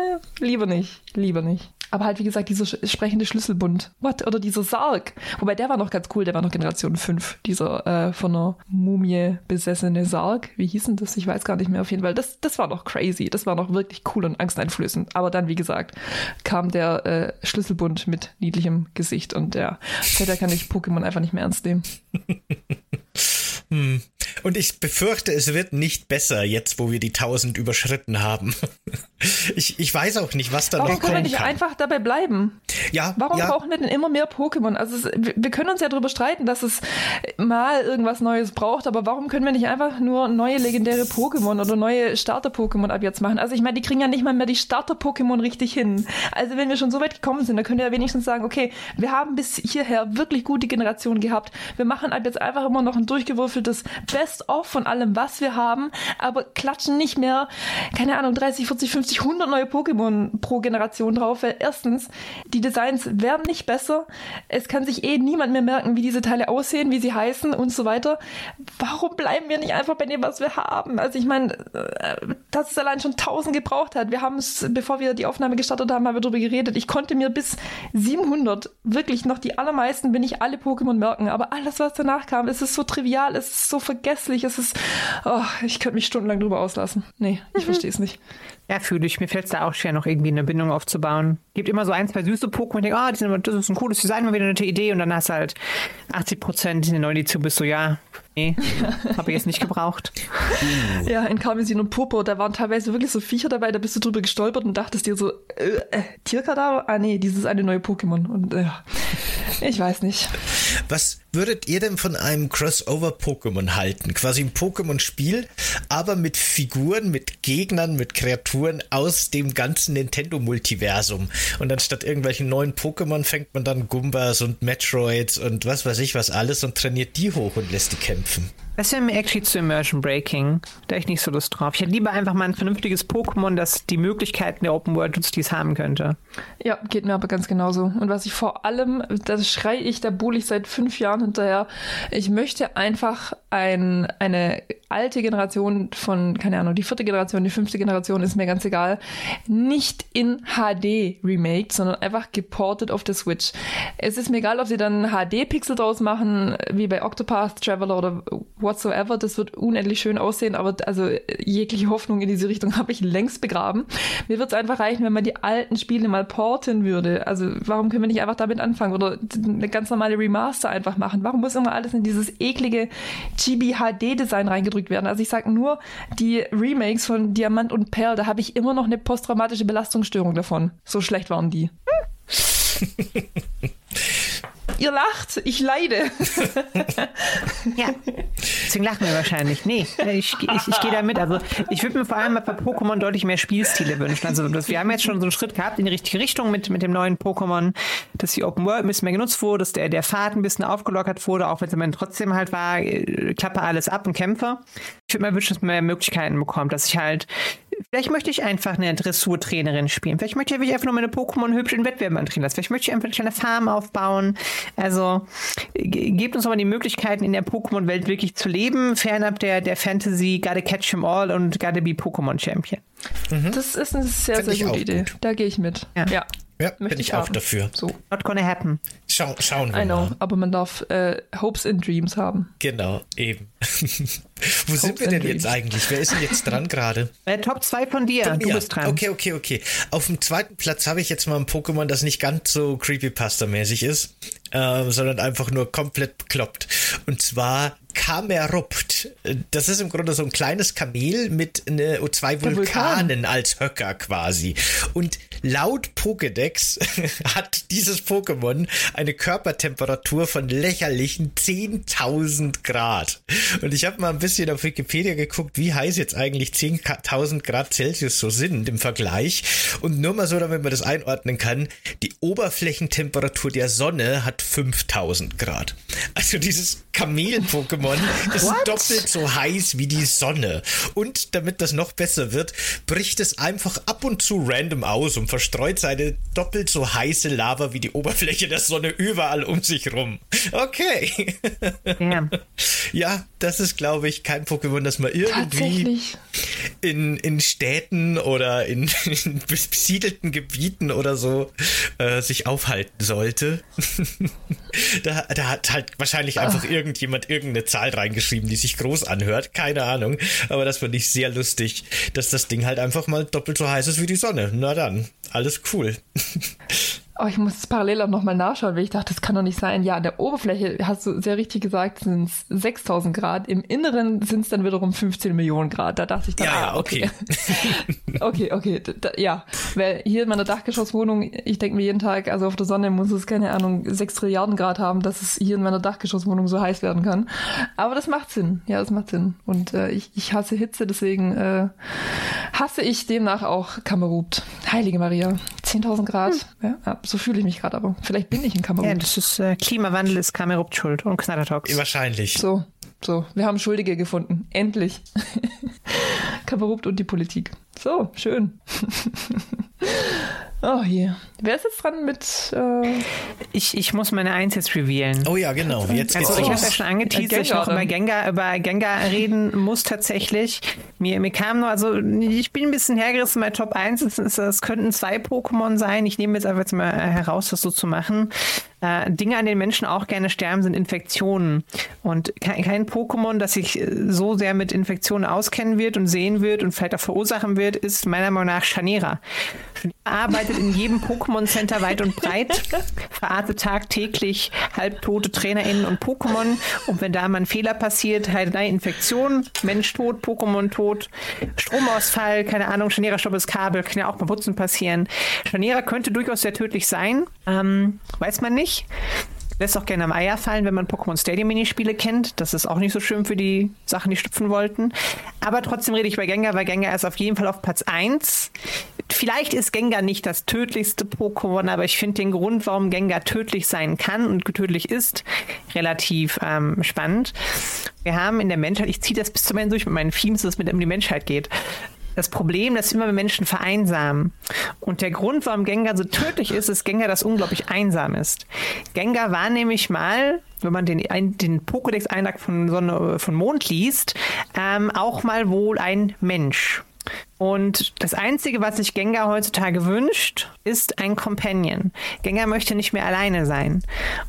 lieber nicht. Lieber nicht. Aber halt, wie gesagt, dieser sprechende Schlüsselbund. What? Oder dieser Sarg. Wobei der war noch ganz cool, der war noch Generation 5. Dieser äh, von einer Mumie besessene Sarg. Wie hieß denn das? Ich weiß gar nicht mehr auf jeden Fall. Das, das war noch crazy. Das war noch wirklich cool und angsteinflößend. Aber dann, wie gesagt, kam der äh, Schlüsselbund mit niedlichem Gesicht und ja, seither kann ich Pokémon einfach nicht mehr ernst nehmen. Hm. Und ich befürchte, es wird nicht besser, jetzt wo wir die 1000 überschritten haben. ich, ich weiß auch nicht, was da Warum noch kommen können wir nicht einfach dabei bleiben? Ja. Warum ja. brauchen wir denn immer mehr Pokémon? Also es, wir können uns ja darüber streiten, dass es mal irgendwas Neues braucht, aber warum können wir nicht einfach nur neue legendäre Pokémon oder neue Starter-Pokémon ab jetzt machen? Also ich meine, die kriegen ja nicht mal mehr die Starter-Pokémon richtig hin. Also wenn wir schon so weit gekommen sind, dann können wir ja wenigstens sagen, okay, wir haben bis hierher wirklich gute Generationen gehabt. Wir machen ab jetzt einfach immer noch ein durchgewürfeltes Best-of von allem, was wir haben, aber klatschen nicht mehr, keine Ahnung, 30, 40, 50, 100 neue Pokémon pro Generation drauf, weil erstens, die Designs werden nicht besser, es kann sich eh niemand mehr merken, wie diese Teile aussehen, wie sie heißen und so weiter. Warum bleiben wir nicht einfach bei dem, was wir haben? Also ich meine, äh, dass es allein schon 1000 gebraucht hat. Wir haben es, bevor wir die Aufnahme gestartet haben, haben wir darüber geredet. Ich konnte mir bis 700 wirklich noch die allermeisten, wenn nicht alle Pokémon merken, aber alles, was danach kam, es ist so trivial, es ist so vergesslich, es ist, oh, ich könnte mich stundenlang drüber auslassen. Nee, ich mhm. verstehe es nicht. Ja, fühle ich. Mir fällt es da auch schwer, noch irgendwie eine Bindung aufzubauen. Gibt immer so ein, zwei süße Pokémon, ich denke, ah, oh, das ist ein cooles Design, mal wieder eine nette Idee und dann hast du halt 80 Prozent in der neuen Edition bist du, ja, Nee, habe ich jetzt nicht gebraucht. ja, in Karmesin und Purpur, da waren teilweise wirklich so Viecher dabei, da bist du drüber gestolpert und dachtest dir so, äh, äh Tierkadaver? Ah nee, dieses eine neue Pokémon. Und äh, ich weiß nicht. Was würdet ihr denn von einem Crossover-Pokémon halten? Quasi ein Pokémon-Spiel, aber mit Figuren, mit Gegnern, mit Kreaturen aus dem ganzen Nintendo-Multiversum. Und anstatt irgendwelchen neuen Pokémon fängt man dann Gumbas und Metroids und was weiß ich was alles und trainiert die hoch und lässt die kämpfen kämpfen. Das wäre mir actually zu Immersion Breaking. Da ich nicht so Lust drauf. Ich hätte lieber einfach mal ein vernünftiges Pokémon, das die Möglichkeiten der Open World nutzt, die es haben könnte. Ja, geht mir aber ganz genauso. Und was ich vor allem, das schreie ich, da buhle ich seit fünf Jahren hinterher. Ich möchte einfach ein, eine alte Generation von, keine Ahnung, die vierte Generation, die fünfte Generation, ist mir ganz egal, nicht in HD remake, sondern einfach geportet auf der Switch. Es ist mir egal, ob sie dann HD-Pixel draus machen, wie bei Octopath Traveler oder whatsoever. Das wird unendlich schön aussehen, aber also jegliche Hoffnung in diese Richtung habe ich längst begraben. Mir wird es einfach reichen, wenn man die alten Spiele mal porten würde. Also warum können wir nicht einfach damit anfangen oder eine ganz normale Remaster einfach machen? Warum muss immer alles in dieses eklige Chibi HD Design reingedrückt werden? Also ich sage nur die Remakes von Diamant und Perl, da habe ich immer noch eine posttraumatische Belastungsstörung davon. So schlecht waren die. Ihr lacht, ich leide. ja, deswegen lachen wir wahrscheinlich. Nee, ich, ich, ich gehe da mit. Also ich würde mir vor allem bei Pokémon deutlich mehr Spielstile wünschen. Also das, wir haben jetzt schon so einen Schritt gehabt in die richtige Richtung mit, mit dem neuen Pokémon, dass die Open World ein bisschen mehr genutzt wurde, dass der, der Pfad ein bisschen aufgelockert wurde, auch wenn es trotzdem halt war, äh, klappe alles ab und kämpfe. Ich würde mir wünschen, dass man mehr Möglichkeiten bekommt, dass ich halt Vielleicht möchte ich einfach eine Dressurtrainerin spielen. Vielleicht möchte ich einfach nur meine Pokémon hübsch in Wettbewerben trainieren lassen. Vielleicht möchte ich einfach eine kleine Farm aufbauen. Also gebt uns aber die Möglichkeiten, in der Pokémon-Welt wirklich zu leben, fernab der, der Fantasy, gotta catch them all und gotta be Pokémon Champion. Mhm. Das ist eine sehr, Find sehr gute Idee. Gut. Da gehe ich mit. Ja. ja. Ja, Möchte bin ich, auch dafür. So. Not gonna happen. Schau, schauen wir I know, mal. aber man darf äh, Hopes and Dreams haben. Genau, eben. Wo sind wir denn jetzt eigentlich? Wer ist denn jetzt dran gerade? Äh, Top 2 von dir. Von, du bist dran. Okay, okay, okay. Auf dem zweiten Platz habe ich jetzt mal ein Pokémon, das nicht ganz so Creepypasta-mäßig ist, äh, sondern einfach nur komplett bekloppt. Und zwar Kamerupt. Das ist im Grunde so ein kleines Kamel mit ne, zwei Vulkanen Vulkan. als Höcker quasi. Und laut Pokédex hat dieses Pokémon eine Körpertemperatur von lächerlichen 10.000 Grad. Und ich habe mal ein bisschen auf Wikipedia geguckt, wie heiß jetzt eigentlich 10.000 Grad Celsius so sind im Vergleich. Und nur mal so, damit man das einordnen kann, die Oberflächentemperatur der Sonne hat 5.000 Grad. Also dieses Kamel-Pokémon ist doppelt so heiß wie die Sonne. Und damit das noch besser wird, bricht es einfach ab und zu random aus und verstreut seine doppelt so heiße Lava wie die Oberfläche der Sonne überall um sich rum. Okay. Ja, ja das ist, glaube ich, kein Pokémon, das man irgendwie in, in Städten oder in, in besiedelten Gebieten oder so äh, sich aufhalten sollte. da, da hat halt wahrscheinlich einfach Ach. irgendjemand irgendeine Zahl reingeschrieben, die sich groß anhört. Keine Ahnung. Aber das fand ich sehr lustig, dass das Ding halt einfach mal doppelt so heiß ist wie die Sonne. Na dann, alles cool. Oh, ich muss es parallel auch nochmal nachschauen, weil ich dachte, das kann doch nicht sein. Ja, an der Oberfläche, hast du sehr richtig gesagt, sind es 6000 Grad. Im Inneren sind es dann wiederum 15 Millionen Grad. Da dachte ich dann, ja, ah, okay. Okay, okay, da, ja. Weil hier in meiner Dachgeschosswohnung, ich denke mir jeden Tag, also auf der Sonne muss es, keine Ahnung, 6 Trilliarden Grad haben, dass es hier in meiner Dachgeschosswohnung so heiß werden kann. Aber das macht Sinn. Ja, das macht Sinn. Und äh, ich, ich hasse Hitze, deswegen äh, hasse ich demnach auch Kamerut. Heilige Maria. 10.000 Grad. Hm. Ja, so fühle ich mich gerade aber. Vielleicht bin ich in Kamerun. Ja, das ist äh, Klimawandel ist Kamerun schuld und Knattertox. Wahrscheinlich. So, so. Wir haben Schuldige gefunden. Endlich. Kamerupt und die Politik. So, schön. Oh hier. Wer ist jetzt dran mit. Äh ich, ich muss meine Eins jetzt revealen. Oh ja, genau. Jetzt also, ich habe ja schon angeteasert, dass ich noch über Gengar, über Gengar reden muss tatsächlich. Mir, mir kam nur, also ich bin ein bisschen hergerissen bei Top 1. Es, es, es könnten zwei Pokémon sein. Ich nehme jetzt einfach jetzt mal heraus, das so zu machen. Äh, Dinge, an denen Menschen auch gerne sterben, sind Infektionen. Und kein, kein Pokémon, das sich äh, so sehr mit Infektionen auskennen wird und sehen wird und vielleicht auch verursachen wird, ist meiner Meinung nach Chanera. arbeitet in jedem Pokémon Center weit und breit, verarztet tagtäglich halbtote TrainerInnen und Pokémon. Und wenn da mal ein Fehler passiert, halt eine Infektion, Mensch tot, Pokémon tot, Stromausfall, keine Ahnung, Chanera stoppes Kabel, kann ja auch beim Putzen passieren. Chanera könnte durchaus sehr tödlich sein, ähm, weiß man nicht. Lässt auch gerne am Eier fallen, wenn man Pokémon Stadium Minispiele kennt. Das ist auch nicht so schön für die Sachen, die stüpfen wollten. Aber trotzdem rede ich bei Gengar, weil Gengar ist auf jeden Fall auf Platz 1. Vielleicht ist Gengar nicht das tödlichste Pokémon, aber ich finde den Grund, warum Gengar tödlich sein kann und tödlich ist, relativ ähm, spannend. Wir haben in der Menschheit, ich ziehe das bis zum Ende durch mit meinen Themes, dass es mit um die Menschheit geht das Problem, dass immer Menschen vereinsamen. Und der Grund, warum Gengar so tödlich ist, ist Gengar, das unglaublich einsam ist. Gengar war nämlich mal, wenn man den, den Pokédex-Eintrag von, von Mond liest, ähm, auch mal wohl ein Mensch. Und das Einzige, was sich Gengar heutzutage wünscht, ist ein Companion. Gengar möchte nicht mehr alleine sein.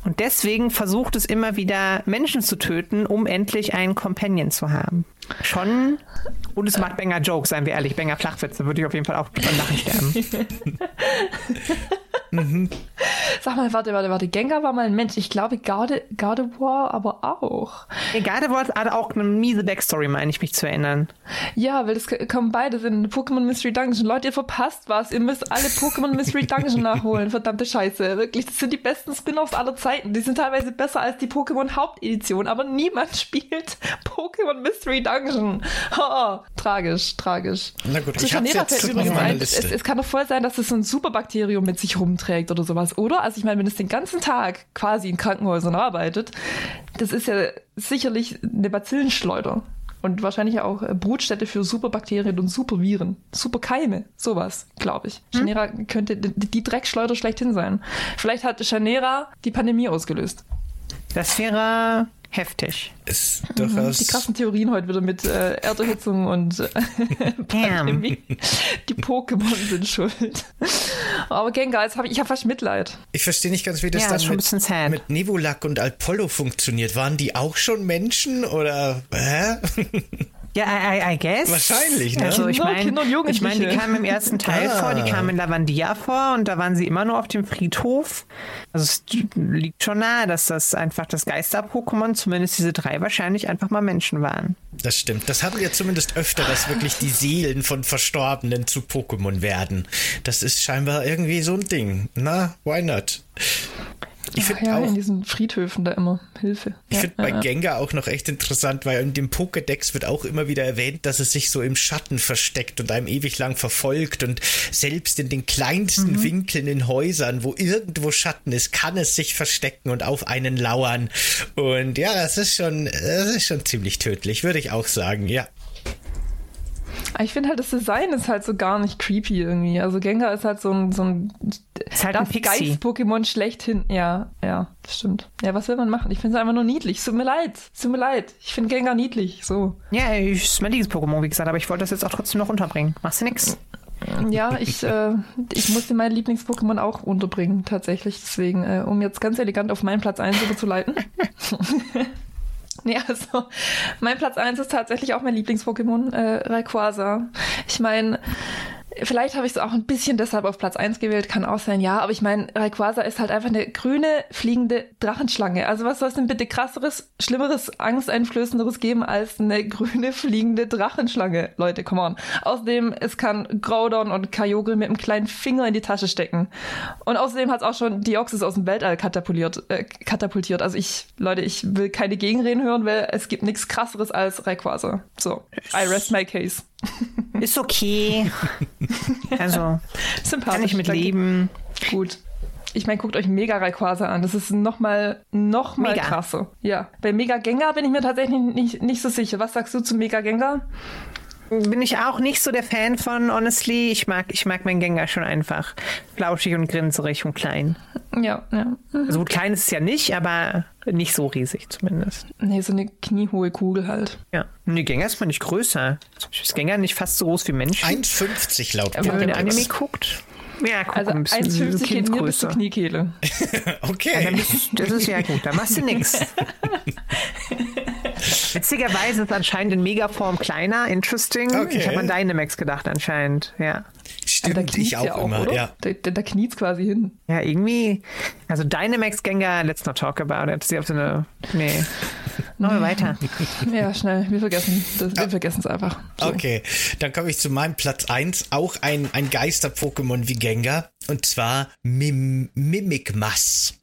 Und deswegen versucht es immer wieder, Menschen zu töten, um endlich einen Companion zu haben. Schon. Und es macht Banger Jokes, seien wir ehrlich. Banger Flachwitze würde ich auf jeden Fall auch von Lachen sterben. mhm. Sag mal, warte, warte, warte. Gengar war mal ein Mensch. Ich glaube, Garde, Gardevoir aber auch. Nee, Gardevoir hat auch eine miese Backstory, meine ich mich zu erinnern. Ja, weil das kommen beide in Pokémon Mystery Dungeon. Leute, ihr verpasst was. Ihr müsst alle Pokémon Mystery Dungeon nachholen. Verdammte Scheiße. Wirklich, das sind die besten Spin-offs aller Zeiten. Die sind teilweise besser als die Pokémon Hauptedition, aber niemand spielt Pokémon Mystery Dungeon. Oh, tragisch, tragisch. Na gut, ich hab's jetzt auf meiner ein, es, Liste. es kann doch voll sein, dass es so ein Superbakterium mit sich rumträgt oder sowas, oder? Also ich meine, wenn es den ganzen Tag quasi in Krankenhäusern arbeitet, das ist ja sicherlich eine Bazillenschleuder. Und wahrscheinlich auch äh, Brutstätte für Superbakterien und Superviren. Superkeime, sowas, glaube ich. Chanera könnte die, die Dreckschleuder schlechthin sein. Vielleicht hat Chanera die Pandemie ausgelöst. Das wäre heftig. Ist Die durchaus. krassen Theorien heute wieder mit äh, Erderhitzung und äh, Pandemie. Die Pokémon sind schuld. Aber Gengar, jetzt hab ich, ich habe fast Mitleid. Ich verstehe nicht ganz, wie das Ja, dann mit, mit Nebulak und Alpollo funktioniert. Waren die auch schon Menschen oder hä? Ja, I, I, I guess. Wahrscheinlich, ne? Also ich meine, Kinder und ich meine, die Jugendliche. kamen im ersten Teil Ah. vor, die kamen in Lavandia vor und da waren sie immer nur auf dem Friedhof. Also es liegt schon nahe, dass das einfach das Geister-Pokémon, zumindest diese drei, wahrscheinlich einfach mal Menschen waren. Das stimmt. Das haben wir zumindest öfter, dass wirklich die Seelen von Verstorbenen zu Pokémon werden. Das ist scheinbar irgendwie so ein Ding. Na, why not? Ich finde ja, auch, in diesen Friedhöfen da immer Hilfe. ich ja, finde bei ja, ja. Gengar auch noch echt interessant, weil in dem Pokédex wird auch immer wieder erwähnt, dass es sich so im Schatten versteckt und einem ewig lang verfolgt und selbst in den kleinsten Mhm. Winkeln in Häusern, wo irgendwo Schatten ist, kann es sich verstecken und auf einen lauern. Und ja, das ist schon, das ist schon ziemlich tödlich, würde ich auch sagen, ja. Ich finde halt, das Design ist halt so gar nicht creepy irgendwie. Also Gengar ist halt so ein, so ein Ist halt das. Geist-Pokémon schlechthin. Ja, ja, das stimmt. Ja, was will man machen? Ich finde es einfach nur niedlich. Es Tut mir leid. Es Tut mir leid. Ich finde Gengar niedlich. So. Ja, ich- ist mein Lieblings-Pokémon, wie gesagt, aber ich wollte das jetzt auch trotzdem noch unterbringen. Machst du nix? Ja, ich, äh, ich musste mein Lieblings-Pokémon auch unterbringen, tatsächlich. Deswegen, äh, um jetzt ganz elegant auf meinen Platz 1 überzuleiten. nee, also, mein Platz 1 ist tatsächlich auch mein Lieblings-Pokémon, äh, Rayquaza. Ich meine, vielleicht habe ich es auch ein bisschen deshalb auf Platz 1 gewählt, kann auch sein, ja, aber ich meine, Rayquaza ist halt einfach eine grüne, fliegende Drachenschlange. Also was soll es denn bitte krasseres, schlimmeres, angsteinflößenderes geben als eine grüne, fliegende Drachenschlange? Leute, come on. Außerdem, es kann Groudon und Kyogre mit einem kleinen Finger in die Tasche stecken. Und außerdem hat es auch schon Deoxys aus dem Weltall katapultiert. Äh, katapultiert. Also ich, Leute, ich will keine Gegenreden hören, weil es gibt nichts krasseres als Rayquaza. So, I rest my case. Ist okay. Also, Sympathisch. kann ich mit leben. Gut. Ich meine, guckt euch Mega Rayquaza an. Das ist noch mal, noch mal Mega. krasser. Ja. Bei Mega Gengar bin ich mir tatsächlich nicht, nicht so sicher. Was sagst du zu Mega Gengar? Bin ich auch nicht so der Fan von, honestly. Ich mag, ich mag meinen Gengar schon einfach flauschig und grinserig und klein. Ja, ja. Also gut, klein ist es ja nicht, aber nicht so riesig zumindest. Nee, so eine kniehohe Kugel halt. Ja. Nee, Gengar ist mal nicht größer. Ist Gengar nicht fast so groß wie Menschen? 1,50 laut Wenn man den. Anime guckt. Ja, guck, Also ein bisschen 1,50 geht mir bis zur. Kniekehle. Okay. Das ist ja gut, da machst du nix. Witzigerweise ist anscheinend in Megaform kleiner. Interesting. Okay. Ich habe an Dynamax gedacht anscheinend. Ja. Stimmt, ich auch, ja auch immer, oder? ja. Da, da, da kniet's quasi hin. Ja, irgendwie. Also Dynamax Gengar, let's not talk about it. Sie auf so eine. Nee. Machen wir weiter. Ja, schnell. Wir vergessen das. Wir vergessen es einfach. So. Okay, dann komme ich zu meinem Platz 1. Auch ein, ein Geister-Pokémon wie Gengar. Und zwar Mim Mimikmas.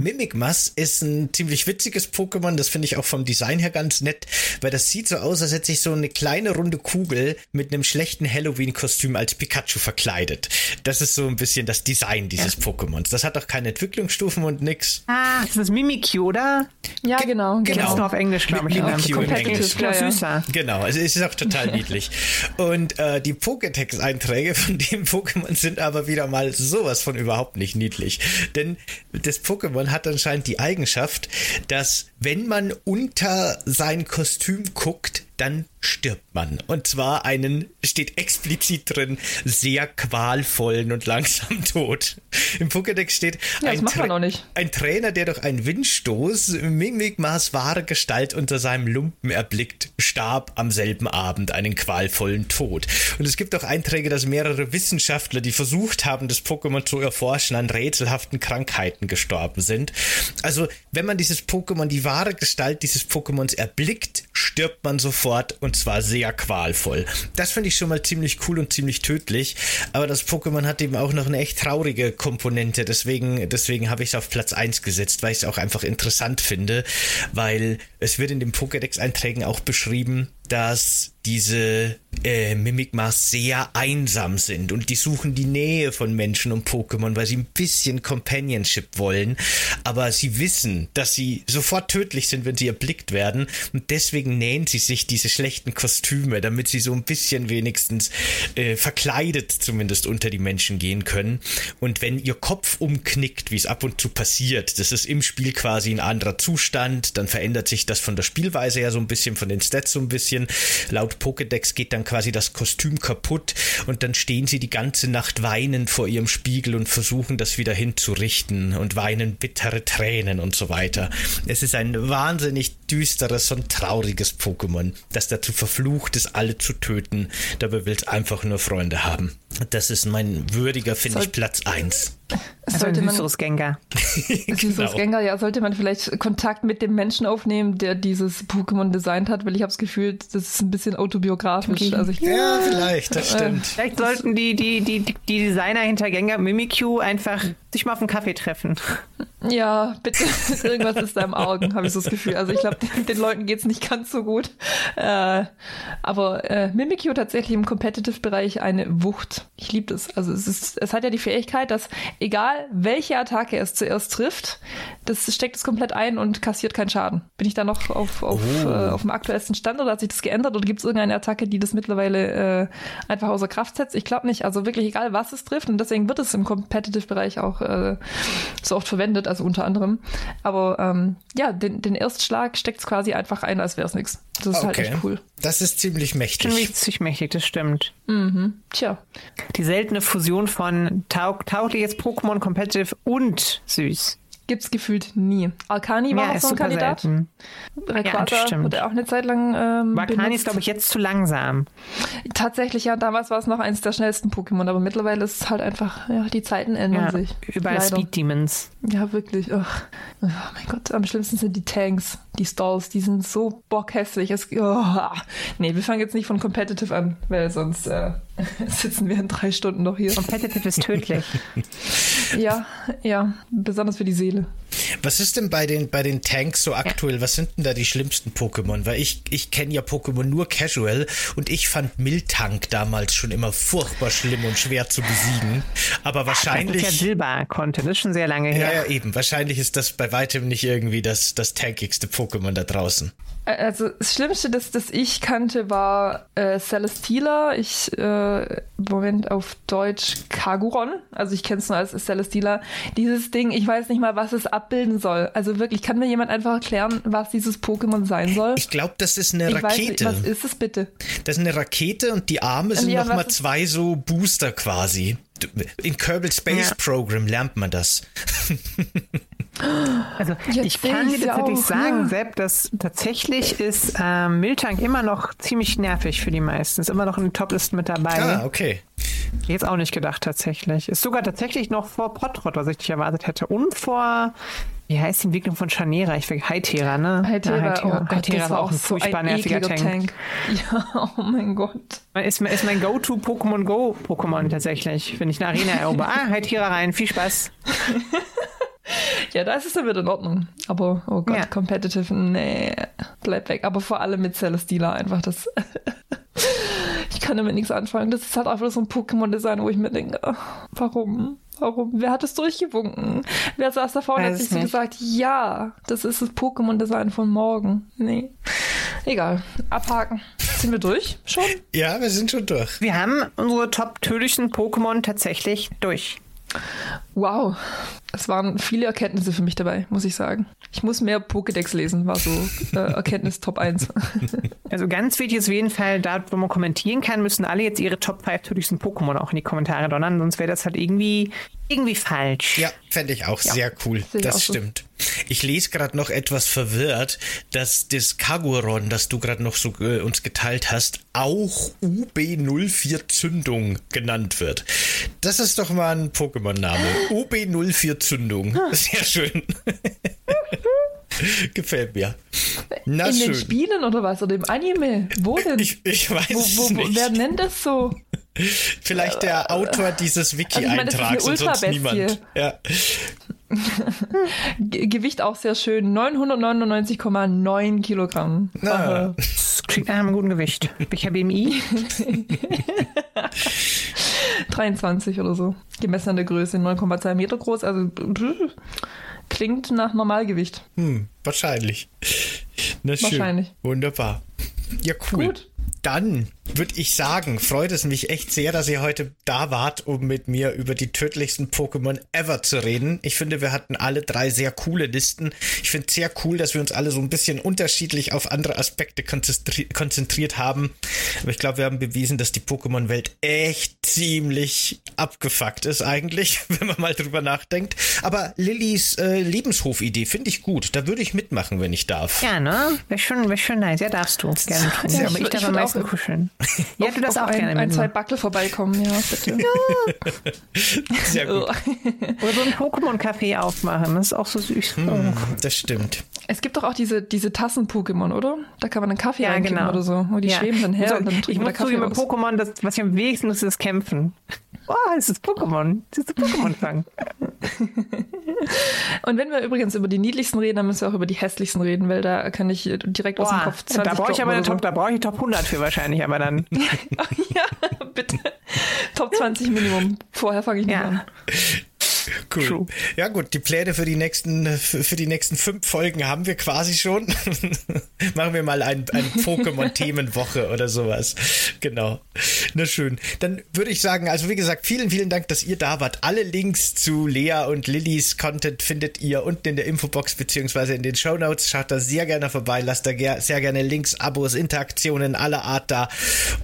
Mimikmas ist ein ziemlich witziges Pokémon. Das finde ich auch vom Design her ganz nett, weil das sieht so aus, als hätte sich so eine kleine runde Kugel mit einem schlechten Halloween-Kostüm als Pikachu verkleidet. Das ist so ein bisschen das Design dieses Pokémons. Das hat auch keine Entwicklungsstufen und nix. Ah, das ist Mimikyu, oder? Ja, genau. genau. Gibt's genau. nur auf Englisch, glaube ich. Mimikyu in. Englisch. Ja, ja. süßer. Genau, also es ist auch total niedlich. Und äh, die Pokétex-Einträge von dem Pokémon sind aber wieder mal sowas von überhaupt nicht niedlich. Denn das Pokémon hat anscheinend die Eigenschaft, dass wenn man unter sein Kostüm guckt, dann stirbt man. Und zwar einen, steht explizit drin, sehr qualvollen und langsamen Tod. Im Pokédex steht Ja, ein, das macht man auch nicht. ein Trainer, der durch einen Windstoß Mimikmas wahre Gestalt unter seinem Lumpen erblickt, starb am selben Abend einen qualvollen Tod. Und es gibt auch Einträge, dass mehrere Wissenschaftler, die versucht haben, das Pokémon zu erforschen, an rätselhaften Krankheiten gestorben sind. Also, wenn man dieses Pokémon, die wahre Gestalt dieses Pokémons erblickt, stirbt man sofort und zwar sehr qualvoll. Das finde ich schon mal ziemlich cool und ziemlich tödlich. Aber das Pokémon hat eben auch noch eine echt traurige Komponente. Deswegen, deswegen habe ich es auf Platz 1 gesetzt, weil ich es auch einfach interessant finde, weil es wird in den Pokédex-Einträgen auch beschrieben, dass diese äh, Mimikmas sehr einsam sind und die suchen die Nähe von Menschen und Pokémon, weil sie ein bisschen Companionship wollen, aber sie wissen, dass sie sofort tödlich sind, wenn sie erblickt werden. Und deswegen nähen sie sich diese schlechten Kostüme, damit sie so ein bisschen wenigstens äh, verkleidet zumindest unter die Menschen gehen können. Und wenn ihr Kopf umknickt, wie es ab und zu passiert, das ist im Spiel quasi ein anderer Zustand, dann verändert sich das von der Spielweise her so ein bisschen, von den Stats so ein bisschen, laut Pokédex geht dann quasi das Kostüm kaputt und dann stehen sie die ganze Nacht weinend vor ihrem Spiegel und versuchen das wieder hinzurichten und weinen bittere Tränen und so weiter. Es ist ein wahnsinnig düsteres und trauriges Pokémon, das dazu verflucht ist, alle zu töten. Dabei will es einfach nur Freunde haben. Das ist mein würdiger, finde ich, Platz 1. Also ein sollte man, dieses Genau. Ja, sollte man vielleicht Kontakt mit dem Menschen aufnehmen, der dieses Pokémon designt hat, weil ich habe das Gefühl, das ist ein bisschen autobiografisch. Okay. Also ich, Ja, vielleicht, das stimmt. Vielleicht sollten die, die, die, die Designer hinter Gengar Mimikyu einfach sich mal auf einen Kaffee treffen. Ja, bitte. Irgendwas ist da im Augen, habe ich so das Gefühl. Also ich glaube, den, den Leuten geht's nicht ganz so gut. Äh, aber äh, Mimikyu tatsächlich im Competitive-Bereich eine Wucht. Ich liebe das. Also es, ist, es hat ja die Fähigkeit, dass egal welche Attacke es zuerst trifft, das steckt es komplett ein und kassiert keinen Schaden. Bin ich da noch auf, auf, Oh. äh, auf dem aktuellsten Stand oder hat sich das geändert oder gibt es irgendeine Attacke, die das mittlerweile äh, einfach außer Kraft setzt? Ich glaube nicht. Also wirklich egal, was es trifft und deswegen wird es im Competitive-Bereich auch äh, so oft verwendet, also unter anderem. Aber ähm, ja, den, den Erstschlag steckt es quasi einfach ein, als wäre es nichts. Das ist halt Okay. echt cool. Das ist ziemlich mächtig. Richtig mächtig, das stimmt. Tja, Die seltene Fusion von taug taugliches Pokémon Competitive und süß. gibt's gefühlt nie. Alkani war Ja, auch so ein Kandidat. selten. Das stimmt. wurde auch eine Zeit lang ähm, benutzt. ist, glaube ich, jetzt zu langsam. Tatsächlich, ja, damals war es noch eins der schnellsten Pokémon, aber mittlerweile ist es halt einfach, ja, die Zeiten ändern Ja, sich. überall Leider. Speed Demons. Ja, wirklich. Ach. Oh mein Gott, am schlimmsten sind die Tanks, die Stalls, die sind so bockhässlich. Es, oh. Nee, wir fangen jetzt nicht von Competitive an, weil sonst äh, sitzen wir in drei Stunden noch hier. Competitive ist tödlich. Ja, ja, besonders für die Seele. Was ist denn bei den, bei den Tanks so aktuell? Was sind denn da die schlimmsten Pokémon? Weil ich, ich kenne ja Pokémon nur casual und ich fand Miltank damals schon immer furchtbar schlimm und schwer zu besiegen. Aber Das ist ja wahrscheinlich. Silber-Content, das ist schon sehr lange Ja, her. ja, eben. Wahrscheinlich ist das bei weitem nicht irgendwie das, das tankigste Pokémon da draußen. Also das Schlimmste, das, das ich kannte, war äh, Celesteela. Ich, äh, Moment, auf Deutsch Kaguron. Also ich kenne es nur als Celesteela. Dieses Ding, ich weiß nicht mal, was es abbilden soll. Also wirklich, kann mir jemand einfach erklären, was dieses Pokémon sein soll? Ich glaube, das ist eine Ich weiß nicht, Rakete. was ist es bitte? Das ist eine Rakete und die Arme sind Ja, noch mal was ist- zwei so Booster quasi. In Kerbal Space Ja. Program lernt man das. Also Jetzt ich kann dir tatsächlich auch, sagen, ja. Sepp, dass tatsächlich ist ähm, Miltank immer noch ziemlich nervig für die meisten. Ist immer noch in den Toplisten mit dabei. Ah, okay. Jetzt auch nicht gedacht tatsächlich. Ist sogar tatsächlich noch vor Potrot, was ich nicht erwartet hätte. Und vor, wie heißt die Entwicklung von Chanera? Ich will Hytera, ne? Hytera, ja, oh Gott, Hytera das war auch ein so furchtbar nerviger ekliger Tank. Ja, oh mein Gott. Ist, ist mein Go-To-Pokémon Go Pokémon tatsächlich, wenn ich eine Arena erober. Ah, Hytera rein, viel Spaß. Ja, da ist es dann wieder in Ordnung. Aber, oh Gott, Ja. Competitive, nee, bleib weg. Aber vor allem mit Celesteela einfach das. ich kann damit nichts anfangen. Das ist halt einfach so ein Pokémon-Design, wo ich mir denke, ach, warum? Warum? Wer hat es durchgewunken? Wer saß da vorne und hat sich es so nicht. gesagt, ja, das ist das Pokémon-Design von morgen. Nee. Egal. Abhaken. Sind wir durch? Schon? Ja, wir sind schon durch. Wir haben unsere top tödlichen Pokémon tatsächlich durch. Wow, es waren viele Erkenntnisse für mich dabei, muss ich sagen. Ich muss mehr Pokédex lesen, war so äh, Erkenntnis Top 1. Also ganz wichtig ist auf jeden Fall, da wo man kommentieren kann, müssen alle jetzt ihre Top 5 tödlichsten Pokémon auch in die Kommentare donnern, sonst wäre das halt irgendwie, irgendwie falsch. Ja, fände ich auch sehr cool. Sehe Das auch so. stimmt. Ich lese gerade noch etwas verwirrt, dass das Kaguron, das du gerade noch so äh, uns geteilt hast, auch UB04 Zündung genannt wird. Das ist doch mal ein Pokémon-Name. UB04 Zündung. Sehr schön. Gefällt mir. Na In den schön. Spielen oder was? Oder im Anime? Wo denn? Ich, ich weiß wo, wo, es wo, nicht. wer nennt das so? Vielleicht der Autor dieses Also ich meine, das ist eine Wiki-Eintrags und sonst Ultrabestie. niemand. Ja. Ge Gewicht auch sehr schön. 999,9 Kilogramm. Na, Das klingt nach einem guten Gewicht. Welcher BMI? 23 oder so. Gemessen an der Größe. 9,2 Meter groß. Also klingt nach Normalgewicht. hm, wahrscheinlich. Na schön. Wahrscheinlich. Wunderbar. Ja, cool. Gut. Dann würde ich sagen, freut es mich echt sehr, dass ihr heute da wart, um mit mir über die tödlichsten Pokémon ever zu reden. Ich finde, wir hatten alle drei sehr coole Listen. Ich finde es sehr cool, dass wir uns alle so ein bisschen unterschiedlich auf andere Aspekte konzentri konzentriert haben. Aber ich glaube, wir haben bewiesen, dass die Pokémon-Welt echt ziemlich abgefuckt ist eigentlich, wenn man mal drüber nachdenkt. Aber Lillys äh, Lebenshofidee finde ich gut. Da würde ich mitmachen, wenn ich darf. Ja, ne? Wäre schon, wär schon nice. Ja, darfst du. Gerne. Ja, aber ich ich würd- darf ich am meisten kuscheln. Ja, du darfst Auf auch ein, gerne ein, zwei. Backel vorbeikommen, ja, bitte. Sehr gut. Oder so ein Pokémon-Café aufmachen. Das ist auch so süß. Hm, das stimmt. Es gibt doch auch diese, diese Tassen-Pokémon, oder? Da kann man einen Kaffee Ja, genau. oder so. Und die Ja. schweben dann her So, und dann ich trinken wir muss Kaffee zugeben, bei. Pokémon, das, was ich am wenigsten nutze, ist Kämpfen. Boah, es ist Pokémon. Es ist Pokémon-Fang. Und wenn wir übrigens über die niedlichsten reden, dann müssen wir auch über die hässlichsten reden, weil da kann ich direkt aus dem Boah, Kopf 20 da brauche ich aber eine droppen Top, da brauche ich Top 100 für wahrscheinlich, aber dann. so. Ja, bitte. Top 20 Minimum. Vorher fange ich nicht Ja. an. Cool. True. Ja gut, die Pläne für die nächsten für, die nächsten fünf Folgen haben wir quasi schon. Machen wir mal ein, ein Pokémon-Themenwoche oder sowas. Genau. Na schön. Dann würde ich sagen, also wie gesagt, vielen, vielen Dank, dass ihr da wart. Alle Links zu Lea und Lillys Content findet ihr unten in der Infobox beziehungsweise in den Show Notes. Schaut da sehr gerne vorbei, lasst da ger sehr gerne Links, Abos, Interaktionen aller Art da.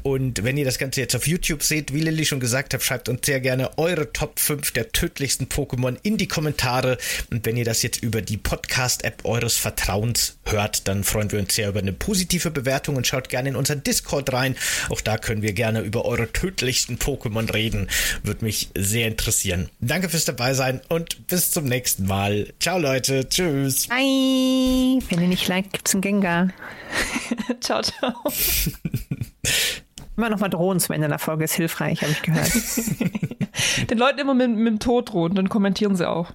Und wenn ihr das Ganze jetzt auf YouTube seht, wie Lilly schon gesagt hat, schreibt uns sehr gerne eure Top 5 der tödlichsten Pokémon in die Kommentare. Und wenn ihr das jetzt über die Podcast-App eures Vertrauens hört, dann freuen wir uns sehr über eine positive Bewertung und schaut gerne in unseren Discord rein. Auch da können wir gerne über eure tödlichsten Pokémon reden. Würde mich sehr interessieren. Danke fürs dabei sein und bis zum nächsten Mal. Ciao Leute. Tschüss. Ei, wenn ihr nicht liked, gibt's einen Gengar. Ciao, ciao. Immer noch mal drohen zum Ende der Folge ist hilfreich, habe ich gehört. Den Leuten immer mit, mit dem Tod drohen, dann kommentieren sie auch.